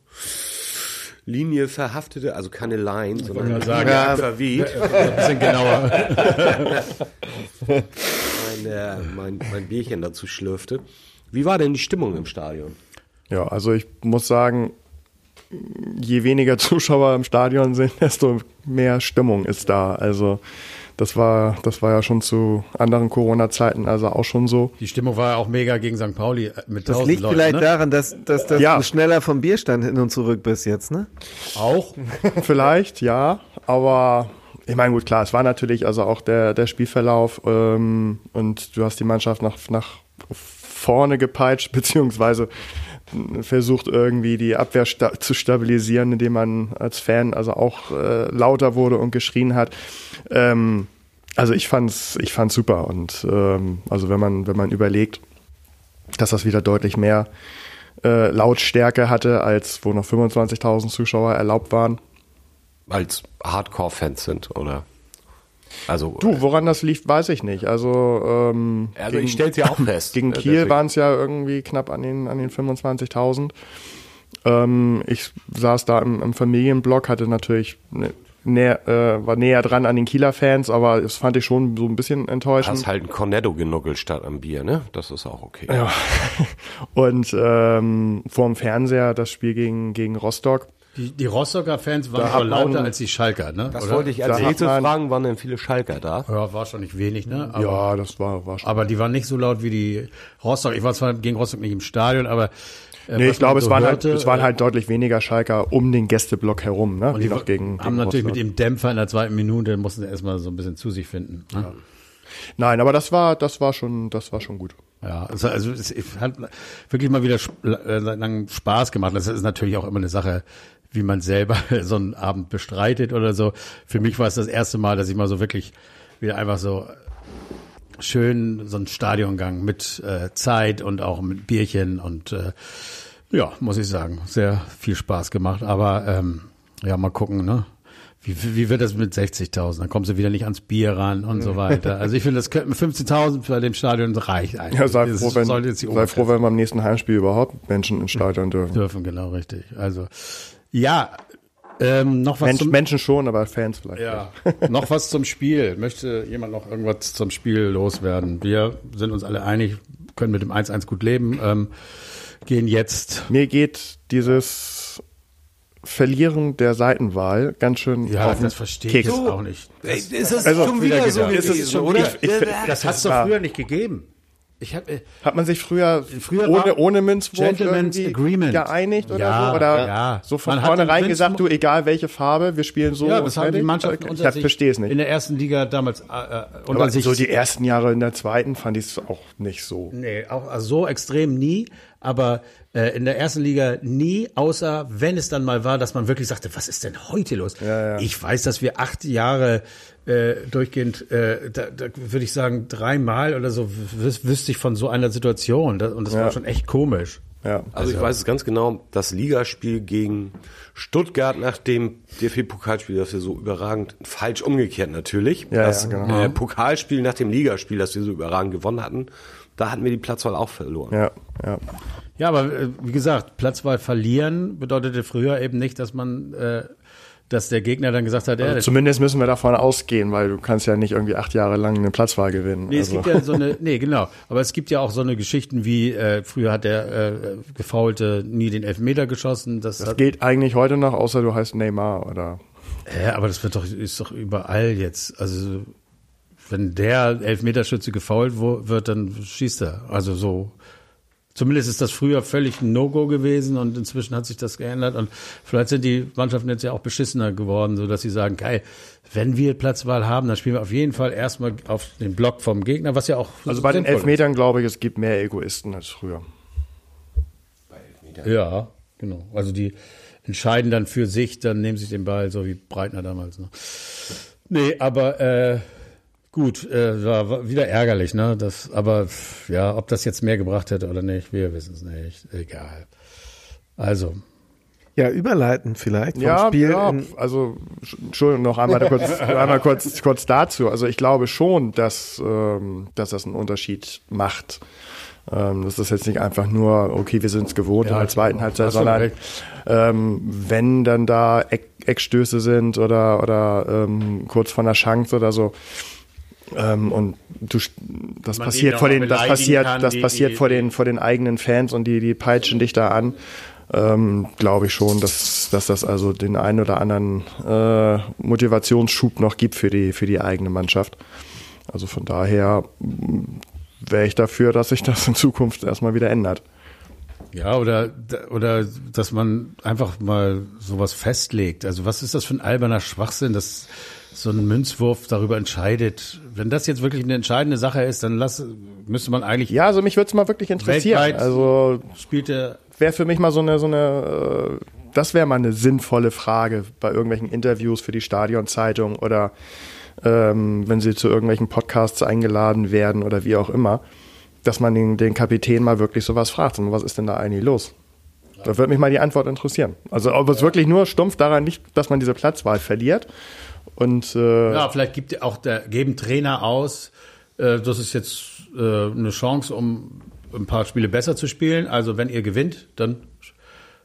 [SPEAKER 4] Linie verhaftete, also keine Line, sondern
[SPEAKER 1] gerade sagen,
[SPEAKER 4] ja,
[SPEAKER 3] ja.
[SPEAKER 4] verweht.
[SPEAKER 1] Ein bisschen genauer.
[SPEAKER 4] mein, äh, mein, mein Bierchen dazu schlürfte. Wie war denn die Stimmung im Stadion?
[SPEAKER 2] Ja, also ich muss sagen, je weniger Zuschauer im Stadion sind, desto mehr Stimmung ist da. Also das war, das war ja schon zu anderen Corona-Zeiten also auch schon so.
[SPEAKER 1] Die Stimmung war ja auch mega gegen St. Pauli äh, mit
[SPEAKER 3] Das
[SPEAKER 1] 1000
[SPEAKER 3] liegt
[SPEAKER 1] Leuten.
[SPEAKER 3] vielleicht
[SPEAKER 1] ne?
[SPEAKER 3] daran, dass, dass, dass
[SPEAKER 2] Ja.
[SPEAKER 3] du schneller vom Bierstand hin und zurück bist jetzt, ne?
[SPEAKER 1] Auch.
[SPEAKER 2] Vielleicht, ja, aber ich meine, gut, klar, es war natürlich also auch der, der Spielverlauf ähm, und du hast die Mannschaft nach, nach vorne gepeitscht, beziehungsweise versucht irgendwie die Abwehr sta zu stabilisieren, indem man als Fan also auch äh, lauter wurde und geschrien hat. Ähm, also ich fand's, ich fand's super und ähm, also wenn man wenn man überlegt, dass das wieder deutlich mehr äh, Lautstärke hatte, als wo noch 25.000 Zuschauer erlaubt waren,
[SPEAKER 4] Als Hardcore-Fans sind, oder? Also,
[SPEAKER 2] Du, woran das lief, weiß ich nicht. Also, ähm,
[SPEAKER 4] also ich stell's ja auch fest.
[SPEAKER 2] gegen
[SPEAKER 4] Äh,
[SPEAKER 2] Kiel waren es ja irgendwie knapp an den, an den 25.000. Ähm, ich saß da im, im Familienblock, hatte natürlich ne, näher, äh, war näher dran an den Kieler Fans, aber das fand ich schon so ein bisschen enttäuschend.
[SPEAKER 4] Hast halt ein Cornetto genuggelt statt am Bier, ne? Das ist auch okay.
[SPEAKER 2] Ja. Und ähm, vorm Fernseher das Spiel gegen, gegen Rostock.
[SPEAKER 1] Die, die Rostocker Fans waren schon lauter als die Schalker, ne?
[SPEAKER 4] Das
[SPEAKER 1] Oder?
[SPEAKER 4] wollte ich als nächstes fragen, waren denn viele Schalker da?
[SPEAKER 1] Ja, war schon nicht wenig, ne? Aber,
[SPEAKER 2] ja, das war, war schon.
[SPEAKER 1] aber die waren nicht so laut wie die Rostock. Ich war zwar gegen Rostock nicht im Stadion, aber äh,
[SPEAKER 2] Nee,
[SPEAKER 1] was
[SPEAKER 2] ich glaube,
[SPEAKER 1] man
[SPEAKER 2] es
[SPEAKER 1] so
[SPEAKER 2] waren
[SPEAKER 1] hörte,
[SPEAKER 2] halt, es waren
[SPEAKER 1] äh,
[SPEAKER 2] halt deutlich weniger Schalker um den Gästeblock herum, ne?
[SPEAKER 1] und
[SPEAKER 2] die noch gegen,
[SPEAKER 1] haben
[SPEAKER 2] gegen
[SPEAKER 1] natürlich
[SPEAKER 2] Rostock.
[SPEAKER 1] mit dem Dämpfer in der zweiten Minute mussten sie erstmal so ein bisschen zu sich finden. Ne?
[SPEAKER 2] Nein, aber das war, das war schon, das war schon gut.
[SPEAKER 1] Ja, also, also es es hat wirklich mal wieder sp- äh, lang Spaß gemacht. Das ist natürlich auch immer eine Sache, wie man selber so einen Abend bestreitet oder so. Für mich war es das erste Mal, dass ich mal so wirklich wieder einfach so schön so einen Stadiongang mit äh, Zeit und auch mit Bierchen und äh, ja, muss ich sagen, sehr viel Spaß gemacht. Aber ähm, ja, mal gucken, ne? Wie, wie wird das mit 60.000? Dann kommst du wieder nicht ans Bier ran und so weiter. Also ich finde, das könnten 15.000 bei dem Stadion reicht eigentlich.
[SPEAKER 2] Ja, sei
[SPEAKER 1] Das
[SPEAKER 2] froh, wenn, sei froh, wenn beim nächsten Heimspiel überhaupt Menschen ins Stadion dürfen.
[SPEAKER 1] dürfen, genau richtig. Also ja, ähm, noch was
[SPEAKER 2] Mensch,
[SPEAKER 1] zum
[SPEAKER 2] Menschen schon, aber Fans vielleicht.
[SPEAKER 1] ja, noch was zum Spiel. Möchte jemand noch irgendwas zum Spiel loswerden? Wir sind uns alle einig, können mit dem 1-1 gut leben. Ähm, gehen jetzt.
[SPEAKER 2] Mir geht dieses Verlieren der Seitenwahl ganz schön
[SPEAKER 1] Ja,
[SPEAKER 2] auf
[SPEAKER 1] das verstehe ich jetzt auch nicht.
[SPEAKER 4] Ey, ist das
[SPEAKER 2] Also,
[SPEAKER 4] schon
[SPEAKER 1] wieder
[SPEAKER 4] wieder so gewesen,
[SPEAKER 1] Ist es schon
[SPEAKER 4] oder?
[SPEAKER 2] Ich find-
[SPEAKER 1] Das hat's doch
[SPEAKER 2] war-
[SPEAKER 1] früher nicht gegeben. Ich habe äh,
[SPEAKER 2] Hat man sich früher,
[SPEAKER 1] Früher
[SPEAKER 2] ohne, ohne Münzwurf
[SPEAKER 1] Gentleman's Agreement.
[SPEAKER 2] geeinigt oder
[SPEAKER 1] Ja,
[SPEAKER 2] so? Oder
[SPEAKER 1] ja.
[SPEAKER 2] so von
[SPEAKER 1] Man
[SPEAKER 2] vornherein gesagt, du, egal welche Farbe, wir spielen so.
[SPEAKER 1] ja, das haben die? Mannschaften
[SPEAKER 2] Ich
[SPEAKER 1] unter sich
[SPEAKER 2] verstehe es nicht.
[SPEAKER 1] in der ersten Liga damals äh, äh, unter
[SPEAKER 2] Aber
[SPEAKER 1] sich
[SPEAKER 2] so die ersten Jahre in der zweiten fand ich es auch nicht so.
[SPEAKER 1] Nee, auch also so extrem nie, aber äh, in der ersten Liga nie, außer wenn es dann mal war, dass man wirklich sagte, was ist denn heute los?
[SPEAKER 2] Ja, ja.
[SPEAKER 1] Ich weiß, dass wir acht Jahre äh, durchgehend, äh, da, da würde ich sagen, dreimal oder so wüs wüsste ich von so einer Situation. Das, und das war
[SPEAKER 2] Ja.
[SPEAKER 1] schon echt komisch.
[SPEAKER 2] Ja.
[SPEAKER 4] Also ich weiß es ganz genau, das Ligaspiel gegen Stuttgart nach dem DFB-Pokalspiel, das wir so überragend, falsch umgekehrt natürlich,
[SPEAKER 2] Ja,
[SPEAKER 4] das
[SPEAKER 2] ja, genau.
[SPEAKER 4] äh, Pokalspiel nach dem Ligaspiel, das wir so überragend gewonnen hatten, da hatten wir die Platzwahl auch verloren.
[SPEAKER 2] Ja, ja.
[SPEAKER 1] Ja, aber äh, wie gesagt, Platzwahl verlieren bedeutete früher eben nicht, dass man, äh, dass der Gegner dann gesagt hat, ja,
[SPEAKER 2] Zumindest müssen wir davon ausgehen, weil du kannst ja nicht irgendwie acht Jahre lang eine Platzwahl gewinnen.
[SPEAKER 1] Nee, es
[SPEAKER 2] Also-
[SPEAKER 1] gibt ja so eine, nee, genau. Aber es gibt ja auch so eine Geschichten wie, äh, früher hat der äh, Gefaulte nie den Elfmeter geschossen. Das,
[SPEAKER 2] das
[SPEAKER 1] hat,
[SPEAKER 2] geht eigentlich heute noch, außer du heißt Neymar oder.
[SPEAKER 1] ja, aber das wird doch, ist doch überall jetzt. Also wenn der Elfmeterschütze gefault wird, dann schießt er. Also so. Zumindest ist das früher völlig ein No-Go gewesen und inzwischen hat sich das geändert und vielleicht sind die Mannschaften jetzt ja auch beschissener geworden, so dass sie sagen, geil, wenn wir Platzwahl haben, dann spielen wir auf jeden Fall erstmal auf den Block vom Gegner, was ja auch
[SPEAKER 2] Also bei den Elfmetern glaube ich, es gibt mehr Egoisten als früher.
[SPEAKER 1] ist. Ja, genau. Also die entscheiden dann für sich, dann nehmen sich den Ball, so wie Breitner damals. Ne? Nee, aber äh, gut, äh, war, wieder ärgerlich, ne? Das, aber ja, ob das jetzt mehr gebracht hätte oder nicht, wir wissen es nicht. Egal. Also,
[SPEAKER 3] Ja, überleiten vielleicht vom
[SPEAKER 2] Ja,
[SPEAKER 3] Spiel.
[SPEAKER 2] ja also sch- Entschuldigung noch einmal da kurz, einmal kurz, kurz dazu. Also ich glaube schon, dass, ähm, dass das einen Unterschied macht. Ähm, das ist jetzt nicht einfach nur, okay, wir sind es gewohnt
[SPEAKER 1] Ja,
[SPEAKER 2] in der zweiten Halbzeit, sondern ähm, wenn dann da Eck, Eckstöße sind oder, oder ähm, kurz vor einer Chance oder so, ähm, und du, das
[SPEAKER 1] Man
[SPEAKER 2] passiert vor den, das passiert,
[SPEAKER 1] kann,
[SPEAKER 2] das passiert
[SPEAKER 1] die-
[SPEAKER 2] vor den, vor den eigenen Fans und die, die peitschen dich da an. Ähm, glaube ich schon, dass, dass das also den einen oder anderen äh, Motivationsschub noch gibt für die, für die eigene Mannschaft. Also von daher wäre ich dafür, dass sich das in Zukunft erstmal wieder ändert.
[SPEAKER 1] Ja, oder, oder dass man einfach mal sowas festlegt. Also was ist das für ein alberner Schwachsinn, dass so ein Münzwurf darüber entscheidet. Wenn das jetzt wirklich eine entscheidende Sache ist, dann lass, müsste man eigentlich
[SPEAKER 2] Ja, also mich würde es mal wirklich interessieren. Also
[SPEAKER 1] spielt der
[SPEAKER 2] wäre für mich mal so eine, so eine, äh, das wäre mal eine sinnvolle Frage bei irgendwelchen Interviews für die Stadionzeitung oder ähm, wenn sie zu irgendwelchen Podcasts eingeladen werden oder wie auch immer, dass man den, den Kapitän mal wirklich sowas fragt. Und was ist denn da eigentlich los? Da würde mich mal die Antwort interessieren. Also ob es wirklich nur stumpf daran liegt, dass man diese Platzwahl verliert und äh,
[SPEAKER 1] Ja, vielleicht gibt auch der, geben Trainer aus, äh, das ist jetzt äh, eine Chance, um ein paar Spiele besser zu spielen. Also wenn ihr gewinnt, dann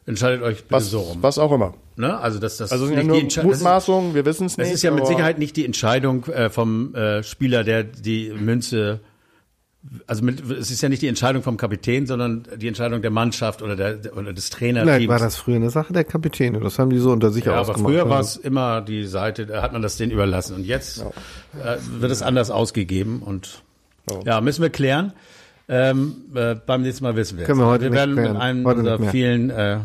[SPEAKER 1] entscheidet euch bitte
[SPEAKER 2] was,
[SPEAKER 1] so rum.
[SPEAKER 2] was auch immer.
[SPEAKER 1] Ne? Also das, das
[SPEAKER 2] Also
[SPEAKER 1] ist
[SPEAKER 2] sind ja
[SPEAKER 1] nicht
[SPEAKER 2] nur
[SPEAKER 1] die.
[SPEAKER 2] Mutmaßungen, wir wissen es nicht.
[SPEAKER 1] Es ist ja mit Sicherheit nicht die Entscheidung äh, vom äh, Spieler, der die Münze. Also mit, es ist ja nicht die Entscheidung vom Kapitän, sondern die Entscheidung der Mannschaft oder, der, oder des Trainerteams.
[SPEAKER 3] Vielleicht war das früher eine Sache der Kapitäne. Das haben die so unter sich
[SPEAKER 1] Ja, aber
[SPEAKER 3] ausgemacht.
[SPEAKER 1] früher
[SPEAKER 3] Also,
[SPEAKER 1] war es immer die Seite, da hat man das denen überlassen. Und jetzt äh, wird es anders ausgegeben. Und ja, müssen wir klären. Ähm, äh, beim nächsten Mal wissen wir
[SPEAKER 3] Können
[SPEAKER 1] es.
[SPEAKER 3] wir heute
[SPEAKER 1] Wir
[SPEAKER 3] nicht
[SPEAKER 1] werden
[SPEAKER 3] klären.
[SPEAKER 1] mit einem
[SPEAKER 3] Heute
[SPEAKER 1] unserer vielen äh,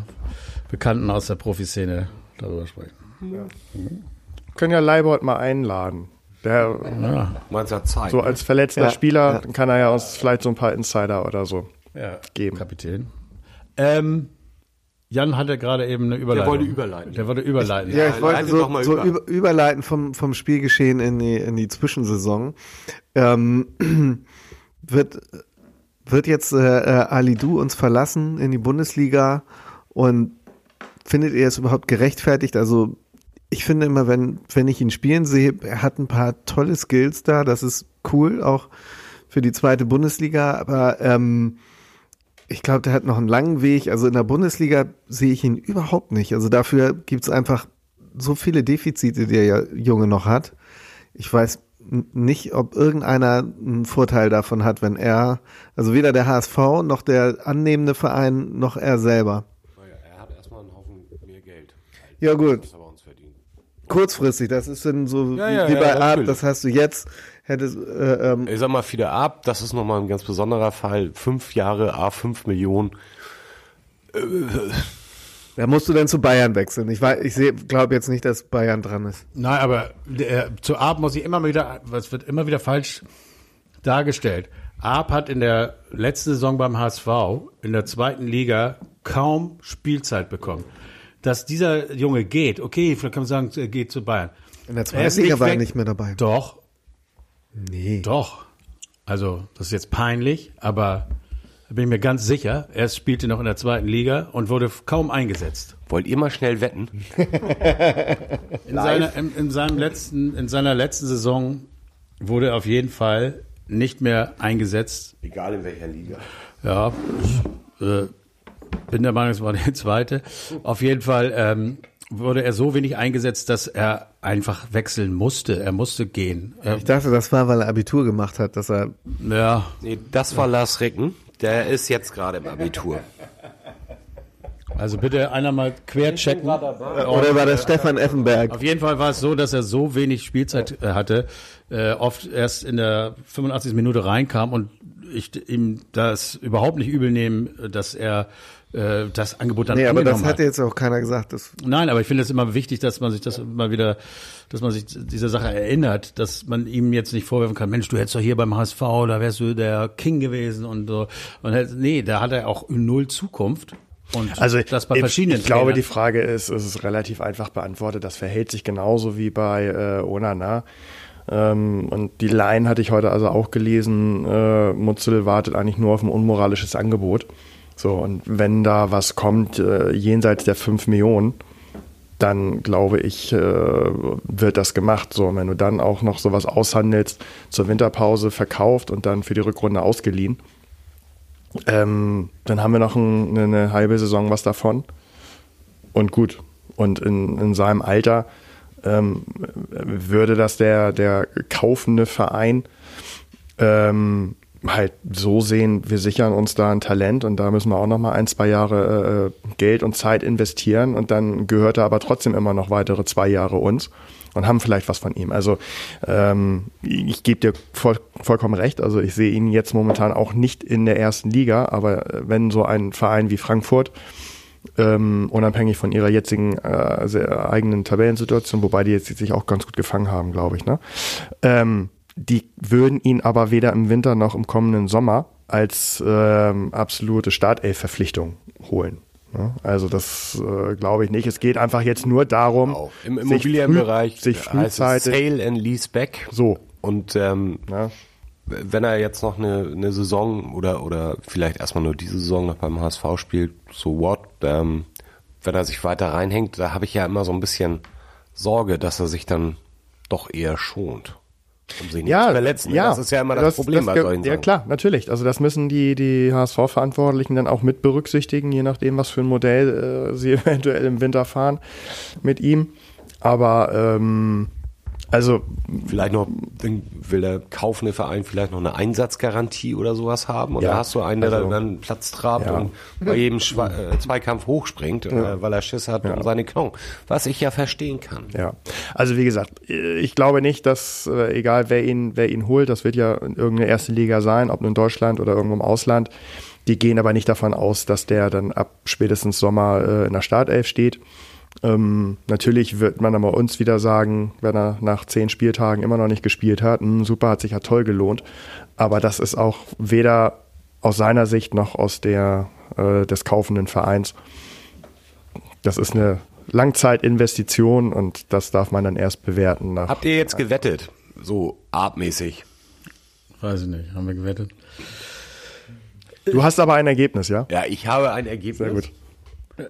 [SPEAKER 1] Bekannten aus der Profiszene darüber sprechen.
[SPEAKER 2] können ja Leibold mal einladen. Der
[SPEAKER 4] Meinst du Zeit?
[SPEAKER 2] so als verletzter
[SPEAKER 3] Ja,
[SPEAKER 2] Spieler
[SPEAKER 3] ja.
[SPEAKER 2] kann er ja uns vielleicht so ein paar Insider oder so.
[SPEAKER 1] Ja,
[SPEAKER 2] Geben.
[SPEAKER 1] Kapitän. Ähm, Jan hatte gerade eben eine Überleitung.
[SPEAKER 4] wollte überleiten.
[SPEAKER 1] Der wollte überleiten.
[SPEAKER 3] Ja, ich wollte so, so
[SPEAKER 4] über.
[SPEAKER 3] über. überleiten vom, vom Spielgeschehen in die, in die Zwischensaison. Ähm, wird, wird jetzt äh, äh, Ali Du uns verlassen in die Bundesliga und findet ihr es überhaupt gerechtfertigt? Also ich finde immer, wenn, wenn ich ihn spielen sehe, er hat ein paar tolle Skills da, das ist cool, auch für die zweite Bundesliga, aber ähm, ich glaube, der hat noch einen langen Weg. Also in der Bundesliga sehe ich ihn überhaupt nicht. Also dafür gibt's einfach so viele Defizite, die der Junge noch hat. Ich weiß nicht, ob irgendeiner einen Vorteil davon hat, wenn er, also weder der HSV noch der annehmende Verein noch er selber.
[SPEAKER 4] Er hat erstmal einen Haufen mehr Geld.
[SPEAKER 3] Ja gut,
[SPEAKER 4] Das er bei uns verdient.
[SPEAKER 3] Kurzfristig, das ist dann so
[SPEAKER 4] Ja,
[SPEAKER 3] wie,
[SPEAKER 4] ja,
[SPEAKER 3] wie
[SPEAKER 4] ja,
[SPEAKER 3] bei Art,
[SPEAKER 4] natürlich.
[SPEAKER 3] das hast du jetzt, hättest, äh, ähm,
[SPEAKER 4] Ich sag mal, Fiete Ab, das ist nochmal ein ganz besonderer Fall. Fünf Jahre, A5 Millionen.
[SPEAKER 3] da musst du dann zu Bayern wechseln. Ich weiß, ich glaube jetzt nicht, dass Bayern dran ist.
[SPEAKER 1] Nein, aber der, zu Arp muss ich immer wieder, was wird immer wieder falsch dargestellt. Arp hat in der letzten Saison beim HSV in der zweiten Liga kaum Spielzeit bekommen. Dass dieser Junge geht, okay, vielleicht kann man sagen, er geht zu Bayern.
[SPEAKER 3] In der
[SPEAKER 1] Er
[SPEAKER 3] zweiten
[SPEAKER 1] ist
[SPEAKER 3] Liga
[SPEAKER 1] nicht
[SPEAKER 3] war er nicht mehr dabei.
[SPEAKER 1] Doch,
[SPEAKER 3] Nee.
[SPEAKER 1] doch. Also, das ist jetzt peinlich, aber da bin ich mir ganz sicher, er spielte noch in der zweiten Liga und wurde kaum eingesetzt.
[SPEAKER 4] Wollt ihr mal schnell wetten?
[SPEAKER 1] In, seiner, in, in, seinem letzten, in seiner letzten Saison wurde er auf jeden Fall nicht mehr eingesetzt.
[SPEAKER 4] Egal in welcher Liga.
[SPEAKER 1] Ja, äh, bin der Meinung, es war die zweite. Auf jeden Fall ähm, wurde er so wenig eingesetzt, dass er einfach wechseln musste. Er musste gehen. Er,
[SPEAKER 3] Ich dachte, das war, weil er Abitur gemacht hat, dass er
[SPEAKER 1] ja,
[SPEAKER 4] Nee, das war Lars Ricken. Der ist jetzt gerade im Abitur.
[SPEAKER 1] Also bitte einer mal quer checken.
[SPEAKER 3] Oder war das Stefan Effenberg?
[SPEAKER 1] Auf jeden Fall war es so, dass er so wenig Spielzeit äh, hatte, äh, oft erst in der 85. Minute reinkam und ich ihm das überhaupt nicht übel nehmen, dass er äh, das Angebot dann
[SPEAKER 3] Nee, aber das
[SPEAKER 1] angenommen
[SPEAKER 3] hätte jetzt auch keiner gesagt. Das,
[SPEAKER 1] Nein, aber ich finde es immer wichtig, dass man sich das mal wieder, dass man sich dieser Sache erinnert, dass man ihm jetzt nicht vorwerfen kann, Mensch, du hättest doch hier beim HSV, da wärst du der King gewesen und so. Und nee, da hat er auch null Zukunft. Und
[SPEAKER 2] Also
[SPEAKER 1] das bei
[SPEAKER 2] ich,
[SPEAKER 1] verschiedenen
[SPEAKER 2] ich glaube,
[SPEAKER 1] Trainern.
[SPEAKER 2] die Frage ist, es ist relativ einfach beantwortet. Das verhält sich genauso wie bei äh, Onana. Ähm, und die Line hatte ich heute also auch gelesen. Äh, Mutzel wartet eigentlich nur auf ein unmoralisches Angebot. So, und wenn da was kommt äh, jenseits der 5 Millionen, dann glaube ich, äh, wird das gemacht. So, und wenn du dann auch noch sowas aushandelst, zur Winterpause verkauft und dann für die Rückrunde ausgeliehen, ähm, dann haben wir noch ein, eine halbe Saison was davon. Und gut. Und in, in seinem Alter ähm, würde das der, der kaufende Verein ähm, halt so sehen, wir sichern uns da ein Talent und da müssen wir auch noch mal ein, zwei Jahre äh, Geld und Zeit investieren und dann gehört er aber trotzdem immer noch weitere zwei Jahre uns und haben vielleicht was von ihm. Also ähm, ich gebe dir voll, vollkommen recht. Also ich sehe ihn jetzt momentan auch nicht in der ersten Liga, aber äh, wenn so ein Verein wie Frankfurt ähm, unabhängig von ihrer jetzigen äh, eigenen Tabellensituation, wobei die jetzt sich auch ganz gut gefangen haben, glaube ich. Ne? Ähm, die würden ihn aber weder im Winter noch im kommenden Sommer als ähm, absolute Startelf-Verpflichtung holen. Ne? Also das äh, glaube ich nicht. Es geht einfach jetzt nur darum,
[SPEAKER 4] Auch Im
[SPEAKER 2] sich
[SPEAKER 4] Immobilienbereich
[SPEAKER 2] früh, sich
[SPEAKER 4] es
[SPEAKER 2] frühzeitig
[SPEAKER 4] Sale and Lease Back.
[SPEAKER 2] so.
[SPEAKER 4] Und ähm,
[SPEAKER 2] Ne?
[SPEAKER 4] wenn er jetzt noch eine, eine Saison oder oder vielleicht erstmal nur diese Saison noch beim HSV spielt, so what, ähm, wenn er sich weiter reinhängt, da habe ich ja immer so ein bisschen Sorge, dass er sich dann doch eher schont. Um sich nicht
[SPEAKER 2] ja,
[SPEAKER 4] zu verletzen.
[SPEAKER 2] Ja,
[SPEAKER 4] das ist ja immer das, Problem bei
[SPEAKER 2] ge-
[SPEAKER 4] solchen
[SPEAKER 2] Ja
[SPEAKER 4] Sachen.
[SPEAKER 2] klar, natürlich. Also das müssen die, die HSV-Verantwortlichen dann auch mit berücksichtigen, je nachdem, was für ein Modell äh, sie eventuell im Winter fahren mit ihm. Aber ähm, also
[SPEAKER 4] Vielleicht noch, dann will der kaufende Verein vielleicht noch eine Einsatzgarantie oder sowas haben. Und
[SPEAKER 2] Ja,
[SPEAKER 4] da hast du einen, der
[SPEAKER 2] also-
[SPEAKER 4] dann Platz trabt
[SPEAKER 2] Ja.
[SPEAKER 4] und bei jedem Schwa äh, Zweikampf hochspringt, äh, weil er Schiss hat um seine Knochen. Was ich ja verstehen kann.
[SPEAKER 2] Ja, also wie gesagt, ich glaube nicht, dass äh, egal wer ihn, wer ihn holt, das wird ja in irgendeine erste Liga sein, ob in Deutschland oder irgendwo im Ausland. Die gehen aber nicht davon aus, dass der dann ab spätestens Sommer äh, in der Startelf steht. Ähm, natürlich wird man aber uns wieder sagen, wenn er nach zehn Spieltagen immer noch nicht gespielt hat, "Hm, super, hat sich ja toll gelohnt. Aber das ist auch weder aus seiner Sicht noch aus der äh, des kaufenden Vereins. Das ist eine Langzeitinvestition und das darf man dann erst bewerten. Nach,
[SPEAKER 4] Habt ihr jetzt gewettet? So artmäßig.
[SPEAKER 1] Weiß ich nicht, haben wir gewettet.
[SPEAKER 2] du hast aber ein Ergebnis, ja?
[SPEAKER 4] Ja, ich habe ein Ergebnis.
[SPEAKER 2] Sehr gut.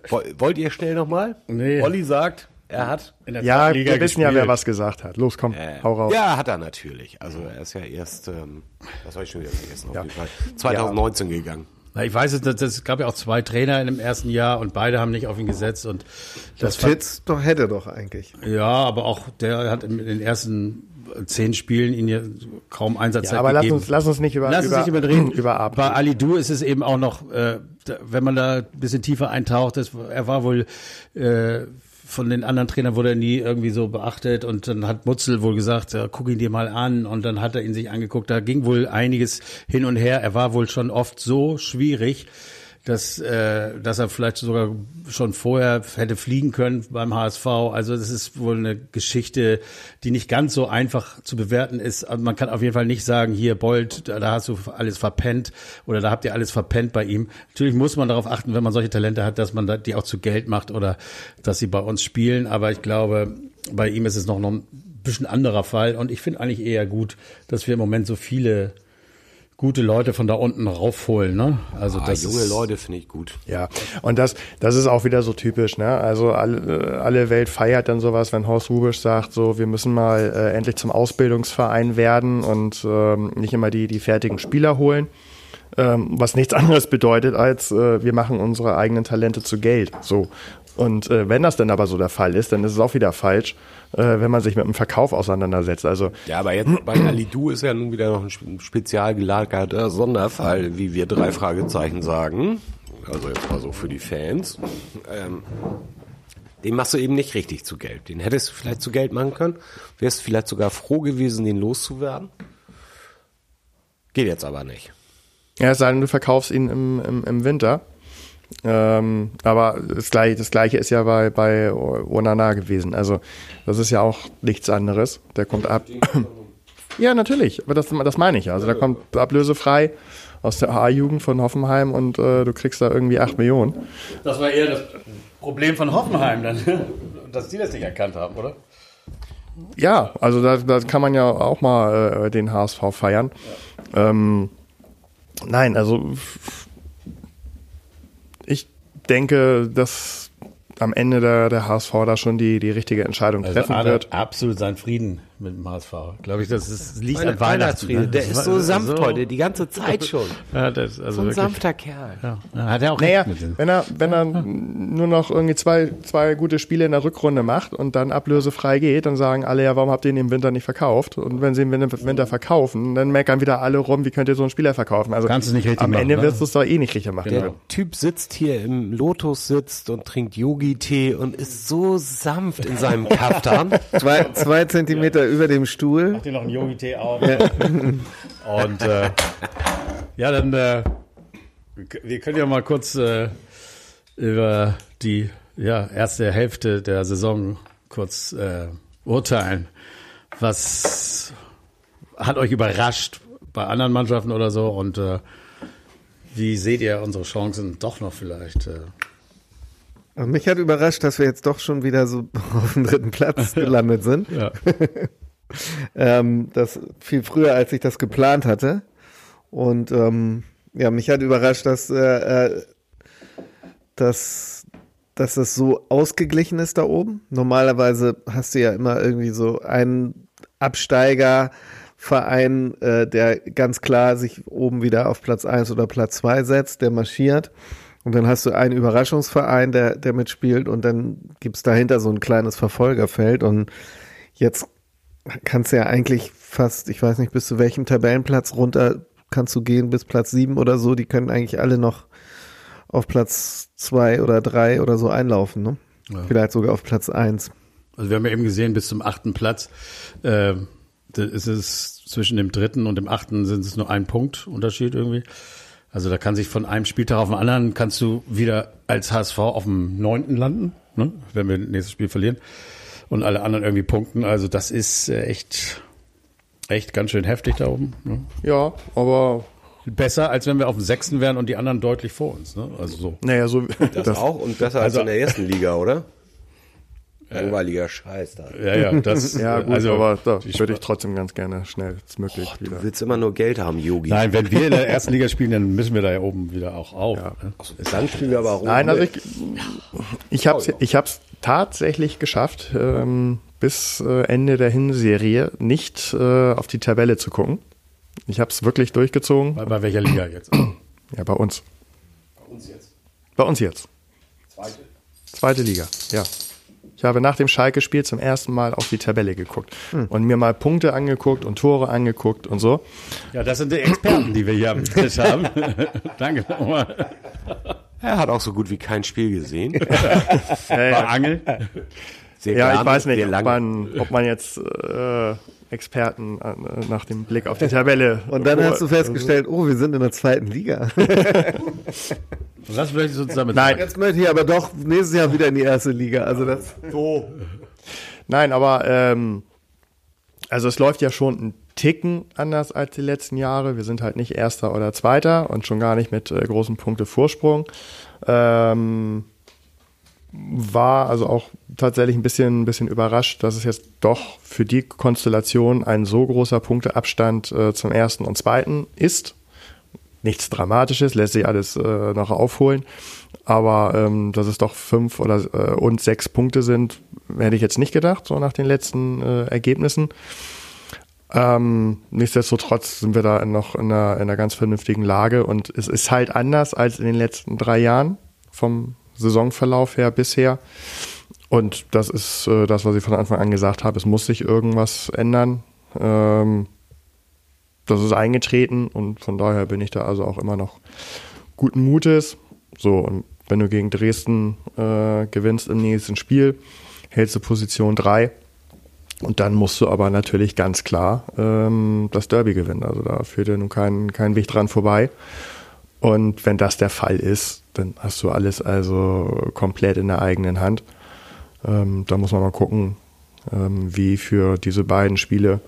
[SPEAKER 4] Woll- Wollt ihr schnell nochmal?
[SPEAKER 1] Nee.
[SPEAKER 4] Olli sagt, er hat.
[SPEAKER 1] In der
[SPEAKER 2] Ja,
[SPEAKER 1] zweiten Liga
[SPEAKER 2] wir wissen ja, wer
[SPEAKER 1] gespielt.
[SPEAKER 2] was gesagt hat. Los, komm,
[SPEAKER 4] Äh,
[SPEAKER 2] hau raus.
[SPEAKER 4] Ja, hat er natürlich. Also er ist ja erst, ähm, das habe ich schon wieder vergessen, auf
[SPEAKER 2] Ja.
[SPEAKER 4] jeden Fall, 2019 gegangen.
[SPEAKER 1] Na, ich weiß es, das, das gab ja auch zwei Trainer in dem ersten Jahr und beide haben nicht auf ihn gesetzt und das war,
[SPEAKER 3] Fitz doch hätte doch eigentlich.
[SPEAKER 1] ja, aber auch der hat in den ersten zehn Spielen ihn ja kaum Einsatzzeit
[SPEAKER 2] Ja, aber lass
[SPEAKER 1] gegeben.
[SPEAKER 2] uns, lass uns nicht über,
[SPEAKER 1] Lass uns
[SPEAKER 2] über,
[SPEAKER 1] nicht überreden.
[SPEAKER 2] über Ab.
[SPEAKER 1] Bei Ali Du ist es eben auch noch, äh, wenn man da ein bisschen tiefer eintaucht, das, er war wohl äh, von den anderen Trainern wurde er nie irgendwie so beachtet und dann hat Mutzel wohl gesagt, ja, guck ihn dir mal an und dann hat er ihn sich angeguckt. Da ging wohl einiges hin und her. Er war wohl schon oft so schwierig, dass, äh, dass er vielleicht sogar schon vorher hätte fliegen können beim HSV. Also das ist wohl eine Geschichte, die nicht ganz so einfach zu bewerten ist. Aber man kann auf jeden Fall nicht sagen, hier Bold, da, hast du alles verpennt oder da habt ihr alles verpennt bei ihm. Natürlich muss man darauf achten, wenn man solche Talente hat, dass man die auch zu Geld macht oder dass sie bei uns spielen. Aber ich glaube, bei ihm ist es noch, noch ein bisschen anderer Fall. Und ich finde eigentlich eher gut, dass wir im Moment so viele gute Leute von da unten raufholen. Ne? Also
[SPEAKER 4] Ah,
[SPEAKER 1] das
[SPEAKER 4] junge
[SPEAKER 1] ist,
[SPEAKER 4] Leute finde ich gut.
[SPEAKER 2] Ja, und das, das ist auch wieder so typisch, ne? Also alle, alle Welt feiert dann sowas, wenn Horst Rubisch sagt, so, wir müssen mal äh, endlich zum Ausbildungsverein werden und ähm, nicht immer die, die fertigen Spieler holen. Ähm, was nichts anderes bedeutet, als äh, wir machen unsere eigenen Talente zu Geld. So. Und äh, wenn das dann aber so der Fall ist, dann ist es auch wieder falsch, äh, wenn man sich mit dem Verkauf auseinandersetzt. Also
[SPEAKER 4] Ja, aber jetzt bei Alidu ist ja nun wieder noch ein spe- spezial gelagerter Sonderfall, wie wir drei Fragezeichen sagen. also jetzt mal so für die Fans, ähm, den machst du eben nicht richtig zu Geld. Den hättest du vielleicht zu Geld machen können. Wärst vielleicht sogar froh gewesen, den loszuwerden. Geht jetzt aber nicht.
[SPEAKER 2] Ja, es sei denn, du verkaufst ihn im, im, im Winter. Ähm, aber das gleiche, das gleiche ist ja bei, bei Onana gewesen. Also, das ist ja auch nichts anderes. Der kommt ab. ja, natürlich. Aber das, das meine ich ja. Also, der kommt ablösefrei aus der A-Jugend von Hoffenheim und äh, du kriegst da irgendwie 8 Millionen.
[SPEAKER 1] Das war eher das Problem von Hoffenheim, dann, dass die das nicht erkannt haben, oder?
[SPEAKER 2] Ja, also da, da kann man ja auch mal äh, den HSV feiern. Ja. Ähm, nein, also ich denke, dass am Ende der, der HSV da schon die, die richtige Entscheidung also treffen wird.
[SPEAKER 1] Absolut seinen Frieden mit dem HSV. Glaube ich, das ist, liegt
[SPEAKER 4] Meine
[SPEAKER 1] an Weihnachtsfrieden.
[SPEAKER 4] Ne? Der ist so sanft so. heute, die ganze Zeit schon.
[SPEAKER 1] Ja, das, also
[SPEAKER 4] so ein wirklich, sanfter Kerl.
[SPEAKER 1] Ja, hat er auch
[SPEAKER 2] naja, mit wenn er, wenn er nur noch irgendwie zwei, zwei gute Spiele in der Rückrunde macht und dann ablösefrei geht, dann sagen alle, ja, warum habt ihr ihn im Winter nicht verkauft? Und wenn sie ihn im Winter verkaufen, dann meckern wieder alle rum, wie könnt ihr so einen Spieler verkaufen? Also
[SPEAKER 1] Kannst du nicht richtig
[SPEAKER 2] am
[SPEAKER 1] machen,
[SPEAKER 2] Ende
[SPEAKER 1] ne?
[SPEAKER 2] wirst du es doch eh nicht richtig machen.
[SPEAKER 4] Der Typ sitzt hier im Lotus sitzt und trinkt Yogi-Tee und ist so sanft in seinem Kaftan.
[SPEAKER 3] zwei, zwei Zentimeter über dem Stuhl.
[SPEAKER 1] Mach dir noch einen Yogi-Tee auf. Und äh, ja, dann äh, wir können ja mal kurz äh, über die ja, erste Hälfte der Saison kurz äh, urteilen. Was hat euch überrascht bei anderen Mannschaften oder so? Und äh, wie seht ihr unsere Chancen doch noch vielleicht? Äh,
[SPEAKER 3] mich hat überrascht, dass wir jetzt doch schon wieder so auf dem dritten Platz gelandet sind.
[SPEAKER 1] Ja.
[SPEAKER 3] ähm, das viel früher, als ich das geplant hatte. Und ähm, ja, mich hat überrascht, dass, äh, äh, dass, dass das so ausgeglichen ist da oben. Normalerweise hast du ja immer irgendwie so einen Absteigerverein, äh, der ganz klar sich oben wieder auf Platz eins oder Platz zwei setzt, der marschiert. Und dann hast du einen Überraschungsverein, der, der mitspielt und dann gibt's dahinter so ein kleines Verfolgerfeld. Und jetzt kannst du ja eigentlich fast, ich weiß nicht, bis zu welchem Tabellenplatz runter kannst du gehen, bis Platz sieben oder so. Die können eigentlich alle noch auf Platz zwei oder drei oder so einlaufen. Ne? Ja. Vielleicht sogar auf Platz eins.
[SPEAKER 1] Also wir haben ja eben gesehen, bis zum achten Platz äh, ist es zwischen dem dritten und dem achten sind es nur ein Punkt Unterschied irgendwie. Also da kann sich von einem Spieltag auf den anderen, kannst du wieder als HSV auf dem neunten landen, ne? wenn wir nächstes Spiel verlieren und alle anderen irgendwie punkten. Also das ist äh, echt, echt ganz schön heftig da oben. Ne?
[SPEAKER 2] Ja, aber
[SPEAKER 1] Besser, als wenn wir auf dem sechsten wären und die anderen deutlich vor uns. Ne? Also so.
[SPEAKER 2] Naja, so
[SPEAKER 4] das, das auch und besser also, als in der ersten Liga, oder? Langweiliger Scheiß da.
[SPEAKER 1] Ja, ja, das,
[SPEAKER 2] ja, gut, also, aber da würde ich trotzdem ganz gerne schnellstmöglich
[SPEAKER 4] oh, wieder. Du willst immer nur Geld haben, Yogi.
[SPEAKER 1] Nein, wenn wir in der ersten Liga spielen, dann müssen wir da ja oben wieder auch auf. Ja.
[SPEAKER 4] Ne? Also, dann spielen wir aber auch
[SPEAKER 2] Nein, also ich, ich habe es ich hab's tatsächlich geschafft, ähm, bis äh, Ende der Hinserie nicht äh, auf die Tabelle zu gucken. Ich habe es wirklich durchgezogen.
[SPEAKER 1] Bei, bei welcher Liga jetzt?
[SPEAKER 2] Ja, bei uns.
[SPEAKER 1] Bei uns jetzt.
[SPEAKER 2] Bei uns jetzt.
[SPEAKER 1] Zweite.
[SPEAKER 2] Zweite Liga, ja. Ich habe nach dem Schalke-Spiel zum ersten Mal auf die Tabelle geguckt hm. und mir mal Punkte angeguckt und Tore angeguckt und so.
[SPEAKER 1] Ja, das sind die Experten, die wir hier am Tisch haben. Danke nochmal.
[SPEAKER 4] Er hat auch so gut wie kein Spiel gesehen.
[SPEAKER 1] War Angel.
[SPEAKER 2] Sehr ja, ich weiß nicht, ob man, ob man jetzt äh, Experten äh, nach dem Blick auf die Tabelle.
[SPEAKER 3] Und dann hast du festgestellt, oh, wir sind in der zweiten Liga.
[SPEAKER 1] Was möchte ich sozusagen mit
[SPEAKER 3] Nein, jetzt möchte ich aber doch nächstes Jahr wieder in die erste Liga. Also das.
[SPEAKER 2] So. Nein, aber ähm, also es läuft ja schon ein Ticken anders als die letzten Jahre. Wir sind halt nicht Erster oder Zweiter und schon gar nicht mit äh, großen Punkte Vorsprung. Ähm, war also auch tatsächlich ein bisschen, ein bisschen überrascht, dass es jetzt doch für die Konstellation ein so großer Punkteabstand äh, zum ersten und zweiten ist. Nichts Dramatisches, lässt sich alles äh, noch aufholen. Aber ähm, dass es doch fünf oder äh, und sechs Punkte sind, hätte ich jetzt nicht gedacht, so nach den letzten äh, Ergebnissen. Ähm, nichtsdestotrotz sind wir da noch in einer, in einer ganz vernünftigen Lage und es ist halt anders als in den letzten drei Jahren vom Saisonverlauf her bisher. Und das ist äh, das, was ich von Anfang an gesagt habe. Es muss sich irgendwas ändern. Ähm, das ist eingetreten und von daher bin ich da also auch immer noch guten Mutes. So, und wenn du gegen Dresden äh, gewinnst im nächsten Spiel, hältst du Position 3. Und dann musst du aber natürlich ganz klar ähm, das Derby gewinnen. Also da führt ja nun kein, kein Weg dran vorbei. Und wenn das der Fall ist, dann hast du alles also komplett in der eigenen Hand. Ähm, da muss man mal gucken, ähm, wie für diese beiden Spiele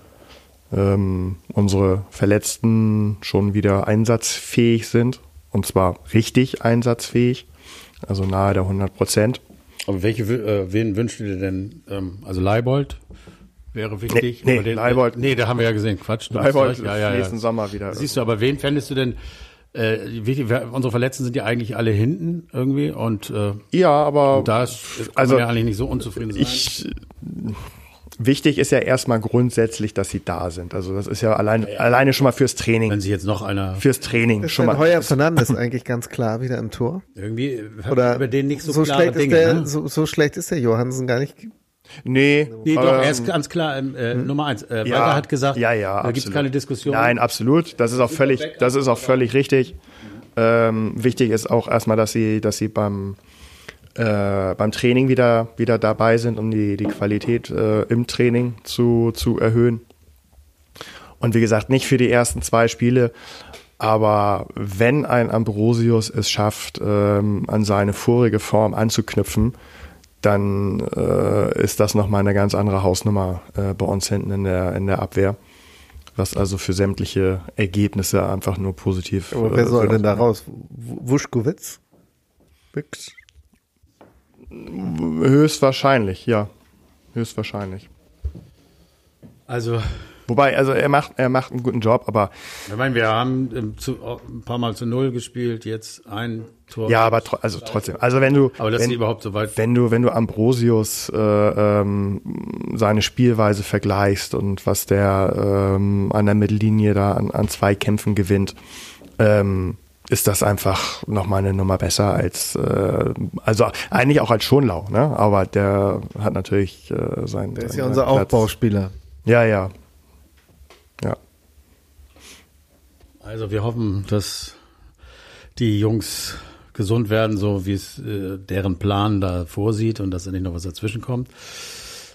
[SPEAKER 2] ähm, unsere Verletzten schon wieder einsatzfähig sind. Und zwar richtig einsatzfähig, also nahe der 100 Prozent.
[SPEAKER 1] Aber welche, äh, wen wünschst du dir denn? Ähm, also Leibold wäre wichtig.
[SPEAKER 2] Nee, nee,
[SPEAKER 1] den,
[SPEAKER 2] Leibold-
[SPEAKER 1] nee, da haben wir ja gesehen, Quatsch.
[SPEAKER 2] Leibold
[SPEAKER 1] recht. ja, ja,
[SPEAKER 2] nächsten
[SPEAKER 1] ja.
[SPEAKER 2] Sommer wieder.
[SPEAKER 1] Siehst du, aber wen fändest du denn? Äh, wichtig, wer- unsere Verletzten sind ja eigentlich alle hinten irgendwie und äh,
[SPEAKER 2] Ja, aber
[SPEAKER 1] da ist,
[SPEAKER 2] also
[SPEAKER 1] man ja eigentlich nicht so unzufrieden sein.
[SPEAKER 2] ich wichtig ist ja erstmal grundsätzlich, dass sie da sind. Also das ist ja allein, alleine schon mal fürs Training.
[SPEAKER 1] Wenn sich jetzt noch einer
[SPEAKER 2] Fürs Training
[SPEAKER 3] Ist
[SPEAKER 2] schon mal.
[SPEAKER 3] Heuer Fernandes eigentlich ganz klar wieder im Tor?
[SPEAKER 1] irgendwie
[SPEAKER 3] Oder
[SPEAKER 1] über den nicht so,
[SPEAKER 3] so
[SPEAKER 1] klare
[SPEAKER 3] schlecht ist
[SPEAKER 1] Dinge.
[SPEAKER 3] der,
[SPEAKER 1] ne?
[SPEAKER 3] so, so schlecht ist der Johansen gar nicht.
[SPEAKER 2] Nee,
[SPEAKER 1] Nee, doch,
[SPEAKER 2] ähm,
[SPEAKER 1] er ist ganz klar ähm, äh, Nummer eins. Äh,
[SPEAKER 2] ja,
[SPEAKER 1] Walter hat gesagt,
[SPEAKER 2] ja, ja,
[SPEAKER 1] da gibt es keine Diskussion.
[SPEAKER 2] Nein, absolut. Das ist auch völlig, das ist auch völlig richtig. Ähm, wichtig ist auch erstmal, dass sie, dass sie beim äh, beim Training wieder wieder dabei sind, um die die Qualität äh, im Training zu zu erhöhen. Und wie gesagt, nicht für die ersten zwei Spiele, aber wenn ein Ambrosius es schafft, ähm, an seine vorige Form anzuknüpfen, dann äh, ist das nochmal eine ganz andere Hausnummer äh, bei uns hinten in der, in der Abwehr. Was also für sämtliche Ergebnisse einfach nur positiv
[SPEAKER 3] Aber wer
[SPEAKER 2] äh,
[SPEAKER 3] soll
[SPEAKER 2] so-
[SPEAKER 3] denn da raus? Wuschkowitz? Wix?
[SPEAKER 2] Höchstwahrscheinlich, ja. Höchstwahrscheinlich.
[SPEAKER 1] Also,
[SPEAKER 2] Wobei, also er macht, er macht einen guten Job, aber
[SPEAKER 1] ich meine, wir haben ähm, zu, ein paar Mal zu Null gespielt, jetzt ein Tor.
[SPEAKER 2] ja, aber tro also trotzdem. Also wenn du,
[SPEAKER 1] Aber dass
[SPEAKER 2] wenn,
[SPEAKER 1] überhaupt so weit
[SPEAKER 2] wenn du, wenn du Ambrosius äh, ähm, seine Spielweise vergleichst und was der ähm, an der Mittellinie da an, an zwei Kämpfen gewinnt, ähm, ist das einfach nochmal eine Nummer besser als, äh, also eigentlich auch als Schonlau, ne? Aber der hat natürlich äh, sein.
[SPEAKER 3] Der ist ja unser
[SPEAKER 2] seinen Platz.
[SPEAKER 3] Aufbauspieler.
[SPEAKER 2] Ja. Ja.
[SPEAKER 1] Also wir hoffen, dass die Jungs gesund werden, so wie es äh, deren Plan da vorsieht und dass da nicht noch was dazwischen kommt.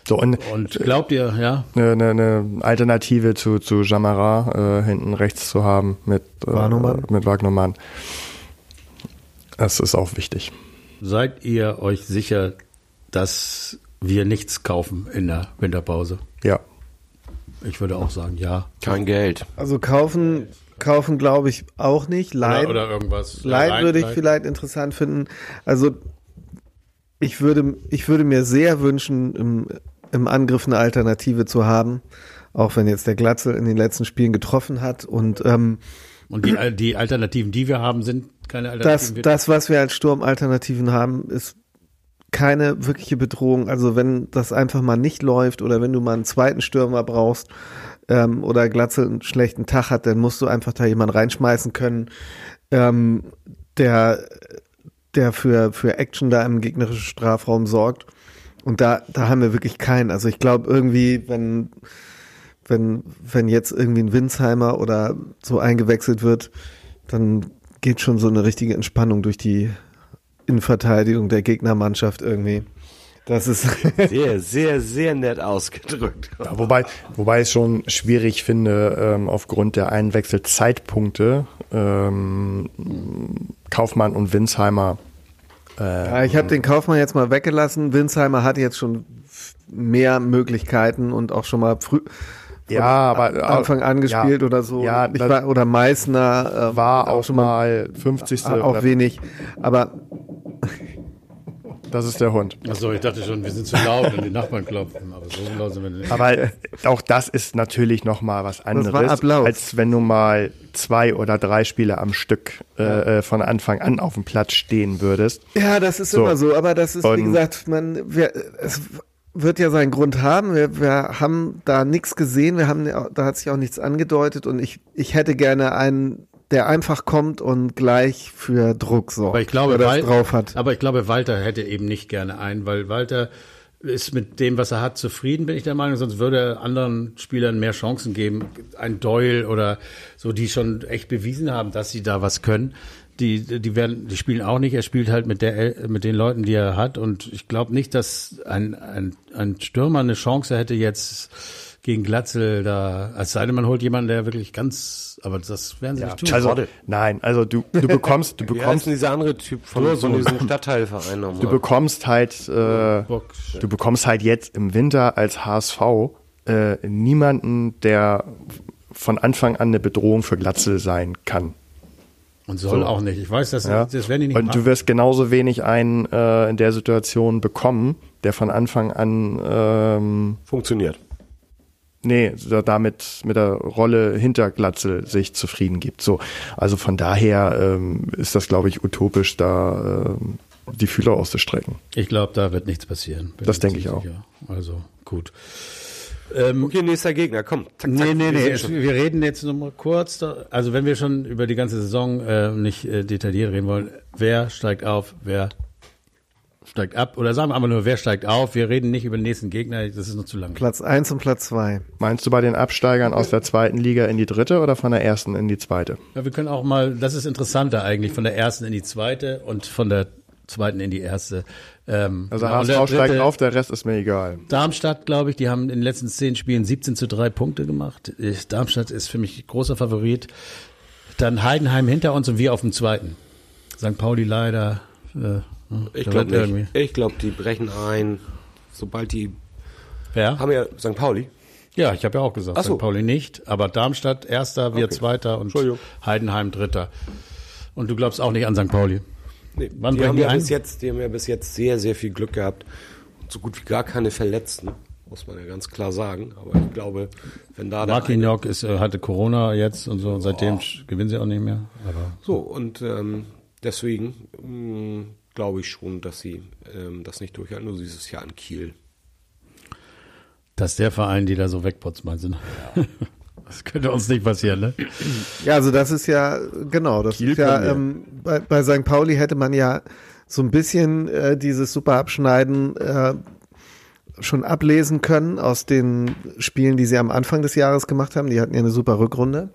[SPEAKER 2] So, und
[SPEAKER 1] Und glaubt ihr, ja,
[SPEAKER 2] eine, eine, Alternative zu, zu Jamara äh, hinten rechts zu haben mit, äh,
[SPEAKER 3] Wagnermann.
[SPEAKER 2] mit Wagnermann. Das ist auch wichtig.
[SPEAKER 1] seid ihr euch sicher, dass wir nichts kaufen in der Winterpause?
[SPEAKER 2] Ja.
[SPEAKER 1] Ich würde auch sagen, ja.
[SPEAKER 4] Kein Geld.
[SPEAKER 3] Also kaufen, kaufen glaube ich auch nicht. Leihen,
[SPEAKER 1] Oder, oder irgendwas.
[SPEAKER 3] Leihen
[SPEAKER 1] Rein-
[SPEAKER 3] würde ich
[SPEAKER 1] rein-
[SPEAKER 3] vielleicht interessant finden. Also ich würde, ich würde mir sehr wünschen, im, im Angriff eine Alternative zu haben. Auch wenn jetzt der Glatzel in den letzten Spielen getroffen hat. Und ähm,
[SPEAKER 1] Und die, die Alternativen, die wir haben, sind keine
[SPEAKER 3] das,
[SPEAKER 1] Alternativen.
[SPEAKER 3] das, was wir als Sturmalternativen haben, ist keine wirkliche Bedrohung. Also wenn das einfach mal nicht läuft oder wenn du mal einen zweiten Stürmer brauchst ähm, oder Glatzel einen schlechten Tag hat, dann musst du einfach da jemanden reinschmeißen können, ähm, der, der für, für Action da im gegnerischen Strafraum sorgt. Und da, da haben wir wirklich keinen. Also ich glaube irgendwie, wenn, wenn, wenn jetzt irgendwie ein Winsheimer oder so eingewechselt wird, dann geht schon so eine richtige Entspannung durch die Innenverteidigung der Gegnermannschaft irgendwie. Das ist
[SPEAKER 4] Sehr, sehr, sehr nett ausgedrückt.
[SPEAKER 2] Ja, wobei, wobei ich es schon schwierig finde, ähm, aufgrund der Einwechselzeitpunkte ähm, Kaufmann und Winsheimer.
[SPEAKER 3] Ja, ich habe den Kaufmann jetzt mal weggelassen. Winsheimer hat jetzt schon mehr Möglichkeiten und auch schon mal früh von
[SPEAKER 2] Ja, aber-
[SPEAKER 3] Anfang an gespielt
[SPEAKER 2] ja,
[SPEAKER 3] oder so.
[SPEAKER 2] ja,
[SPEAKER 3] ich
[SPEAKER 2] das-
[SPEAKER 3] war, oder Meißner äh,
[SPEAKER 2] War auch schon mal 50.
[SPEAKER 3] auch
[SPEAKER 2] oder-
[SPEAKER 3] wenig. Aber
[SPEAKER 2] Das ist der Hund.
[SPEAKER 1] Achso, ich dachte schon, wir sind zu laut und die Nachbarn klopfen. Aber so laut sind wir nicht.
[SPEAKER 2] Aber auch das ist natürlich noch mal was anderes, als wenn du mal zwei oder drei Spiele am Stück äh, äh, von Anfang an auf dem Platz stehen würdest.
[SPEAKER 3] ja, das ist
[SPEAKER 2] So.
[SPEAKER 3] immer so. Aber das ist, wie
[SPEAKER 2] Und-
[SPEAKER 3] gesagt, man, wir, es wird ja seinen Grund haben. Wir, wir haben da nichts gesehen. Wir haben, da hat sich auch nichts angedeutet. Und ich, ich hätte gerne einen, der einfach kommt und gleich für Druck sorgt.
[SPEAKER 1] Aber ich glaube, Wal-
[SPEAKER 3] drauf hat.
[SPEAKER 1] Aber ich glaube, Walter hätte eben nicht gerne einen, weil Walter ist mit dem, was er hat, zufrieden, bin ich der Meinung. Sonst würde er anderen Spielern mehr Chancen geben. Ein Doyle oder so, die schon echt bewiesen haben, dass sie da was können. die, die werden, die spielen auch nicht. Er spielt halt mit der, mit den Leuten, die er hat. Und ich glaube nicht, dass ein, ein, ein Stürmer eine Chance hätte jetzt gegen Glatzel da, als sei denn, man holt jemanden, der wirklich ganz, aber das werden sie
[SPEAKER 2] Ja,
[SPEAKER 1] nicht tun.
[SPEAKER 2] also, nein, also du, du bekommst, du bekommst,
[SPEAKER 4] dieser andere Typ von, von diesem Stadtteilverein nochmal?
[SPEAKER 2] du bekommst halt, äh, du bekommst halt jetzt im Winter als HSV äh, niemanden, der von Anfang an eine Bedrohung für Glatzel sein kann.
[SPEAKER 1] Und soll auch nicht. Ich weiß, das,
[SPEAKER 2] Ja?
[SPEAKER 1] das werden die nicht
[SPEAKER 2] Und du
[SPEAKER 1] machen.
[SPEAKER 2] wirst genauso wenig einen äh, in der Situation bekommen, der von Anfang an ähm,
[SPEAKER 4] Funktioniert.
[SPEAKER 2] Nee, da- damit mit der Rolle hinter Glatzel sich zufrieden gibt. So, also von daher ähm, ist das, glaube ich, utopisch, da ähm, die Fühler auszustrecken.
[SPEAKER 1] Ich glaube, da wird nichts passieren.
[SPEAKER 2] Das denke ich
[SPEAKER 1] ziemlich
[SPEAKER 2] auch.
[SPEAKER 1] sicher. Also, gut. Ähm,
[SPEAKER 4] Okay, nächster Gegner, komm. Zack, zack,
[SPEAKER 1] Nee, nee,
[SPEAKER 4] wir
[SPEAKER 1] nee. wir reden jetzt noch mal kurz. Da, also wenn wir schon über die ganze Saison äh, nicht äh, detailliert reden wollen, wer steigt auf, wer steigt ab? Oder sagen wir einfach nur, wer steigt auf? Wir reden nicht über den nächsten Gegner, das ist noch zu lang.
[SPEAKER 3] Platz 1 und Platz 2.
[SPEAKER 2] Meinst du bei den Absteigern aus der zweiten Liga in die dritte oder von der ersten in die zweite?
[SPEAKER 1] Ja, wir können auch mal, das ist interessanter eigentlich, von der ersten in die zweite und von der zweiten in die erste. Ähm,
[SPEAKER 2] Also
[SPEAKER 1] genau,
[SPEAKER 2] HSV steigt
[SPEAKER 1] dritte-
[SPEAKER 2] auf, der Rest ist mir egal.
[SPEAKER 1] Darmstadt, glaube ich, die haben in den letzten zehn Spielen 17 zu 3 Punkte gemacht. Ich, Darmstadt ist für mich großer Favorit. Dann Heidenheim hinter uns und wir auf dem zweiten. St. Pauli leider. Äh,
[SPEAKER 4] Ich
[SPEAKER 1] da
[SPEAKER 4] glaube nicht. Ich glaube, die brechen ein, sobald die
[SPEAKER 1] Ja,
[SPEAKER 4] haben ja St. Pauli.
[SPEAKER 1] ja ich habe ja auch gesagt,
[SPEAKER 4] Ach so.
[SPEAKER 1] St. Pauli nicht. Aber Darmstadt erster, wir
[SPEAKER 4] Okay.
[SPEAKER 1] zweiter und. Heidenheim dritter. Und du glaubst auch nicht an St. Pauli.
[SPEAKER 4] Nee,
[SPEAKER 1] Wann
[SPEAKER 4] die
[SPEAKER 1] brechen
[SPEAKER 4] haben
[SPEAKER 1] die
[SPEAKER 4] ja
[SPEAKER 1] ein?
[SPEAKER 4] bis jetzt, die haben ja bis jetzt sehr, sehr viel Glück gehabt und so gut wie gar keine Verletzten, muss man ja ganz klar sagen. Aber ich glaube, wenn da
[SPEAKER 1] Marquinhos ist, äh, hatte Corona jetzt und so. Und seitdem sch- gewinnen sie auch nicht mehr. Aber
[SPEAKER 4] so und ähm, deswegen mh, glaube ich schon, dass sie ähm, das nicht durchhalten. Nur dieses Jahr in Kiel.
[SPEAKER 1] dass der Verein, die da so wegputzt, meinst du? ne? Das könnte uns nicht passieren, ne?
[SPEAKER 3] Ja, also das ist ja, genau, das
[SPEAKER 1] Kiel
[SPEAKER 3] ist ja, ähm, bei, bei St. Pauli hätte man ja so ein bisschen äh, dieses super Abschneiden äh, schon ablesen können aus den Spielen, die sie am Anfang des Jahres gemacht haben. Die hatten ja eine super Rückrunde.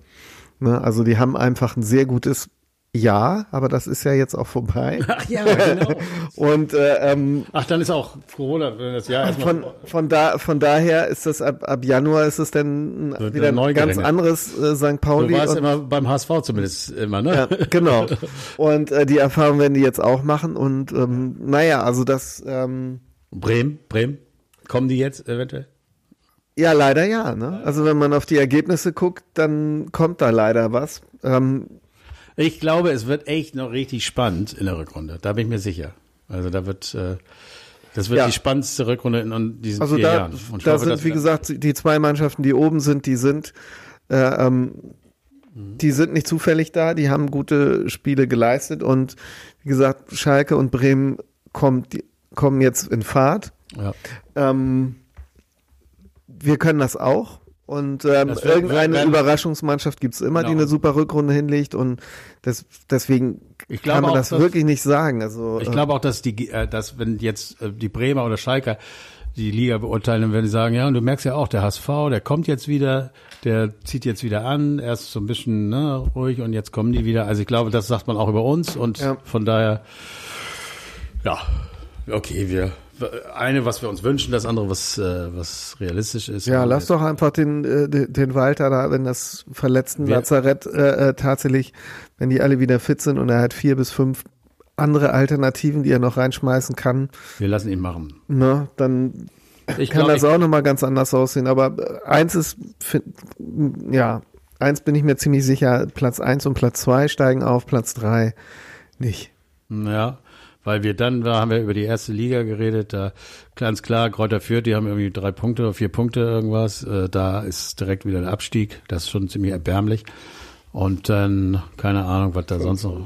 [SPEAKER 3] Ne? Also die haben einfach ein sehr gutes Jahr, aber das ist ja jetzt auch vorbei.
[SPEAKER 1] Ach ja, genau.
[SPEAKER 3] Und äh, ähm,
[SPEAKER 1] Ach, dann ist auch Corona, wenn das Jahr erstmal.
[SPEAKER 3] von, von, da, von daher ist das ab, ab Januar ist es dann
[SPEAKER 1] Wird
[SPEAKER 3] wieder ein ganz anderes äh, St.
[SPEAKER 1] Du
[SPEAKER 3] Pauli.
[SPEAKER 1] warst
[SPEAKER 3] und-
[SPEAKER 1] immer beim HSV zumindest immer, ne?
[SPEAKER 3] Ja, genau. Und äh, die Erfahrung werden die jetzt auch machen. Und ähm, naja, also das, ähm,
[SPEAKER 1] Bremen, Bremen. Kommen die jetzt eventuell?
[SPEAKER 3] ja, leider ja. Ne? Also wenn man auf die Ergebnisse guckt, dann kommt da leider was. Ähm,
[SPEAKER 1] Ich glaube, es wird echt noch richtig spannend in der Rückrunde. Da bin ich mir sicher. Also da wird, äh, das wird
[SPEAKER 3] Ja.
[SPEAKER 1] die spannendste Rückrunde in, diesen
[SPEAKER 3] also
[SPEAKER 1] vier
[SPEAKER 3] da,
[SPEAKER 1] Jahren. Und
[SPEAKER 3] da
[SPEAKER 1] hoffe,
[SPEAKER 3] sind, wie gesagt, die zwei Mannschaften, die oben sind, die sind, äh, ähm, die sind nicht zufällig da. Die haben gute Spiele geleistet. Und wie gesagt, Schalke und Bremen kommt, die, kommen jetzt in Fahrt.
[SPEAKER 1] Ja.
[SPEAKER 3] Ähm, wir können das auch. Und ähm,
[SPEAKER 1] wird-
[SPEAKER 3] irgendeine
[SPEAKER 1] werden-
[SPEAKER 3] Überraschungsmannschaft gibt's immer, die
[SPEAKER 1] Genau.
[SPEAKER 3] eine super Rückrunde hinlegt. Und das, deswegen
[SPEAKER 1] Ich
[SPEAKER 3] kann man
[SPEAKER 1] auch,
[SPEAKER 3] das
[SPEAKER 1] dass-
[SPEAKER 3] wirklich nicht sagen. Also,
[SPEAKER 1] Ich glaube auch, dass die, äh, dass wenn jetzt äh, die Bremer oder Schalker die Liga beurteilen, dann werden die sagen, ja, und du merkst ja auch, der HSV, der kommt jetzt wieder, der zieht jetzt wieder an, erst so ein bisschen ne, ruhig und jetzt kommen die wieder. Also ich glaube, das sagt man auch über uns und
[SPEAKER 3] Ja.
[SPEAKER 1] von daher, ja, okay, wir eine, was wir uns wünschen, das andere, was äh, was realistisch ist.
[SPEAKER 3] Ja, lass doch einfach den, äh, den Walter da, wenn das verletzten
[SPEAKER 1] Wir-
[SPEAKER 3] Lazarett äh, äh, tatsächlich, wenn die alle wieder fit sind und er hat vier bis fünf andere Alternativen, die er noch reinschmeißen kann,
[SPEAKER 1] Wir lassen ihn machen.
[SPEAKER 3] ne, dann
[SPEAKER 1] Ich
[SPEAKER 3] kann
[SPEAKER 1] glaube,
[SPEAKER 3] das auch nochmal ganz anders aussehen. Aber äh, eins ist, ja, eins bin ich mir ziemlich sicher, Platz eins und Platz zwei steigen auf, Platz drei nicht.
[SPEAKER 1] Ja, weil wir dann, da haben wir über die erste Liga geredet, da ganz klar, Kräuter Fürth, die haben irgendwie drei Punkte oder vier Punkte irgendwas, äh, da ist direkt wieder der Abstieg, das ist schon ziemlich erbärmlich. Und dann, keine Ahnung, was da sonst noch.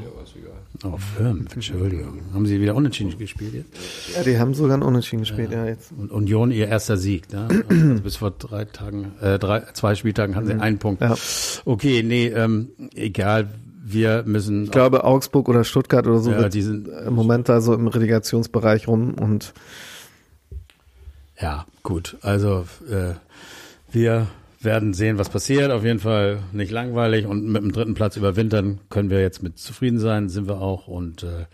[SPEAKER 1] Oh, fünf, Entschuldigung. Haben sie wieder unentschieden gespielt jetzt?
[SPEAKER 3] Ja, die haben sogar einen Unentschieden gespielt, ja, jetzt.
[SPEAKER 1] Und Union ihr erster Sieg, ne? Also bis vor drei Tagen, äh, drei, zwei Spieltagen hatten sie einen Punkt.
[SPEAKER 3] Ja.
[SPEAKER 1] Okay, nee, ähm, egal, wir müssen.
[SPEAKER 3] Ich glaube, Augsburg oder Stuttgart oder so
[SPEAKER 1] Ja,
[SPEAKER 3] wird
[SPEAKER 1] die sind-
[SPEAKER 3] im Moment da so im Relegationsbereich rum und
[SPEAKER 1] Ja, gut. Also äh, wir werden sehen, was passiert. Auf jeden Fall nicht langweilig und mit dem dritten Platz überwintern können wir jetzt mit zufrieden sein, sind wir auch. Und äh,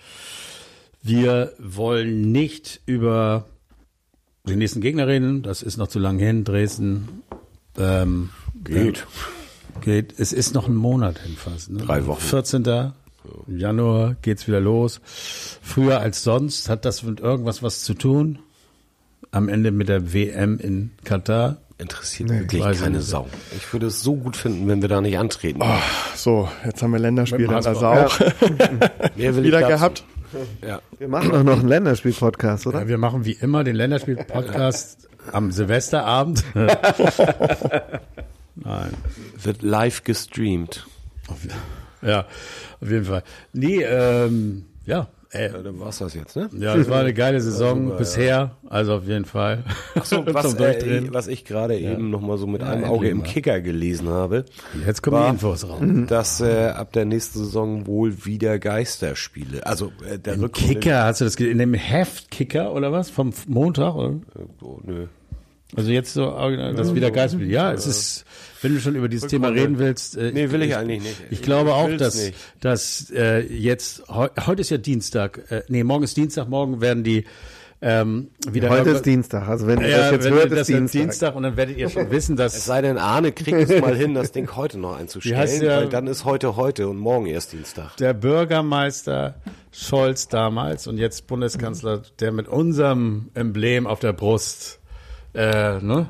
[SPEAKER 1] wir wollen nicht über den nächsten Gegner reden. Das ist noch zu lang hin. Dresden ähm,
[SPEAKER 4] Geht.
[SPEAKER 1] Geht. Es ist noch ein Monat hin fast. Ne?
[SPEAKER 4] Drei Wochen.
[SPEAKER 1] 14. Januar geht's wieder los. Früher als sonst hat das mit irgendwas was zu tun. Am Ende mit der WM in Katar.
[SPEAKER 4] Interessiert wirklich
[SPEAKER 1] weiß ich
[SPEAKER 4] keine
[SPEAKER 1] nicht.
[SPEAKER 4] Sau. Ich würde es so gut finden, wenn wir da nicht antreten.
[SPEAKER 2] So, jetzt haben wir Länderspiel also auch
[SPEAKER 4] Mehr will ich
[SPEAKER 2] wieder
[SPEAKER 4] dazu.
[SPEAKER 2] gehabt.
[SPEAKER 4] Ja.
[SPEAKER 3] Wir machen auch noch einen Länderspiel-Podcast, oder?
[SPEAKER 1] Ja, wir machen wie immer den Länderspiel-Podcast am Silvesterabend. Nein.
[SPEAKER 4] Wird live gestreamt.
[SPEAKER 1] Ja, auf jeden Fall. Nee, ähm, ja. Äh,
[SPEAKER 4] Ja, dann war's das jetzt, ne?
[SPEAKER 1] ja, es war eine geile Saison bisher, also auf jeden Fall.
[SPEAKER 4] So, was, äh, was ich gerade eben noch mal so mit einem
[SPEAKER 1] endlich
[SPEAKER 4] Auge im. Kicker gelesen habe,
[SPEAKER 1] Jetzt kommen die
[SPEAKER 4] war,
[SPEAKER 1] Infos raus.
[SPEAKER 4] dass äh, ab der nächsten Saison wohl wieder Geisterspiele, also äh, der
[SPEAKER 1] Im
[SPEAKER 4] Rückrunde-
[SPEAKER 1] Kicker, hast du das in dem Heft Kicker oder was? Vom Montag? Oder?
[SPEAKER 4] Oh, nö.
[SPEAKER 1] Also jetzt so, äh, das wieder Geistspiel. Ja, es ist, wenn du schon über dieses Thema reden willst. Äh,
[SPEAKER 4] Nee, will ich eigentlich nicht.
[SPEAKER 1] Ich glaube auch, dass,
[SPEAKER 4] nicht.
[SPEAKER 1] dass äh, jetzt, heu, heute ist ja Dienstag, äh, nee, morgen ist Dienstag, morgen werden die ähm, wieder
[SPEAKER 3] Heute ist Dienstag. Also wenn ihr
[SPEAKER 1] ja,
[SPEAKER 3] das jetzt
[SPEAKER 1] wenn
[SPEAKER 3] hört,
[SPEAKER 1] das
[SPEAKER 3] ist
[SPEAKER 1] ist
[SPEAKER 3] Dienstag.
[SPEAKER 1] Dienstag. und dann werdet ihr schon wissen,
[SPEAKER 4] Es
[SPEAKER 1] dass
[SPEAKER 4] sei denn, Arne kriegt es mal hin, das Ding heute noch einzustellen,
[SPEAKER 1] der-
[SPEAKER 4] weil dann ist heute heute und morgen erst Dienstag.
[SPEAKER 1] der Bürgermeister Scholz damals und jetzt Bundeskanzler, der mit unserem Emblem auf der Brust, äh, ne?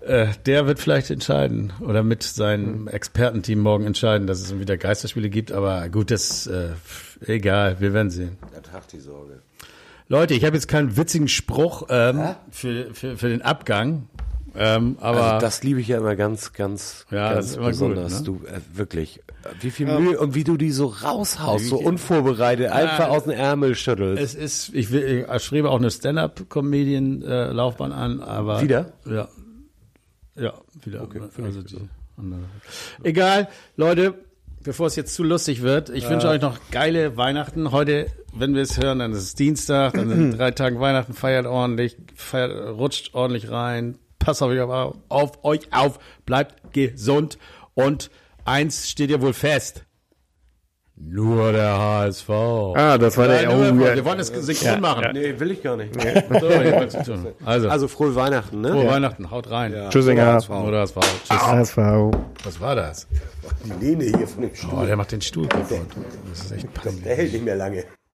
[SPEAKER 1] Äh, der wird vielleicht entscheiden oder mit seinem Expertenteam morgen entscheiden, dass es wieder Geisterspiele gibt. Aber gut, das äh, egal, wir werden sehen.
[SPEAKER 4] Der Tag die Sorge.
[SPEAKER 1] Leute, ich habe jetzt keinen witzigen Spruch ähm, für, für, für den Abgang, ähm, aber
[SPEAKER 4] Also das liebe ich ja immer ganz, ganz,
[SPEAKER 1] Ja, das
[SPEAKER 4] ganz
[SPEAKER 1] ist immer gut,
[SPEAKER 4] besonders.
[SPEAKER 1] ne?
[SPEAKER 4] Du äh, wirklich, äh, wie viel Mühe und wie du die so raushaust, so unvorbereitet, einfach aus dem Ärmel schüttelst.
[SPEAKER 1] es ist, ich, will, ich strebe auch eine Stand-up-Comedian-Laufbahn an, aber
[SPEAKER 4] Wieder?
[SPEAKER 1] Ja, ja, wieder. also die andere. Egal, Leute. Bevor es jetzt zu lustig wird, ich wünsche euch noch geile Weihnachten. Heute, wenn wir es hören, dann ist es Dienstag, dann sind drei Tage Weihnachten, feiert ordentlich, feiert, rutscht ordentlich rein, passt auf euch auf, auf euch auf, bleibt gesund und eins steht ja wohl fest. Nur der HSV.
[SPEAKER 3] Ah, das war der.
[SPEAKER 1] Nein,
[SPEAKER 3] Oh,
[SPEAKER 1] nur der-
[SPEAKER 3] ja.
[SPEAKER 1] wir wollen das synchron machen.
[SPEAKER 4] nee, will ich gar nicht.
[SPEAKER 1] So, ich wollte es tun. Also,
[SPEAKER 4] Also frohe Weihnachten, ne?
[SPEAKER 1] frohe Weihnachten, haut rein.
[SPEAKER 2] Tschüssinger.
[SPEAKER 1] Oder das war. Tschüss.
[SPEAKER 3] HSV.
[SPEAKER 1] Was war das?
[SPEAKER 4] Die Lehne hier von dem Stuhl,
[SPEAKER 1] Oh, der macht den Stuhl kaputt. Das ist echt peinlich.
[SPEAKER 4] der hält nicht mehr lange.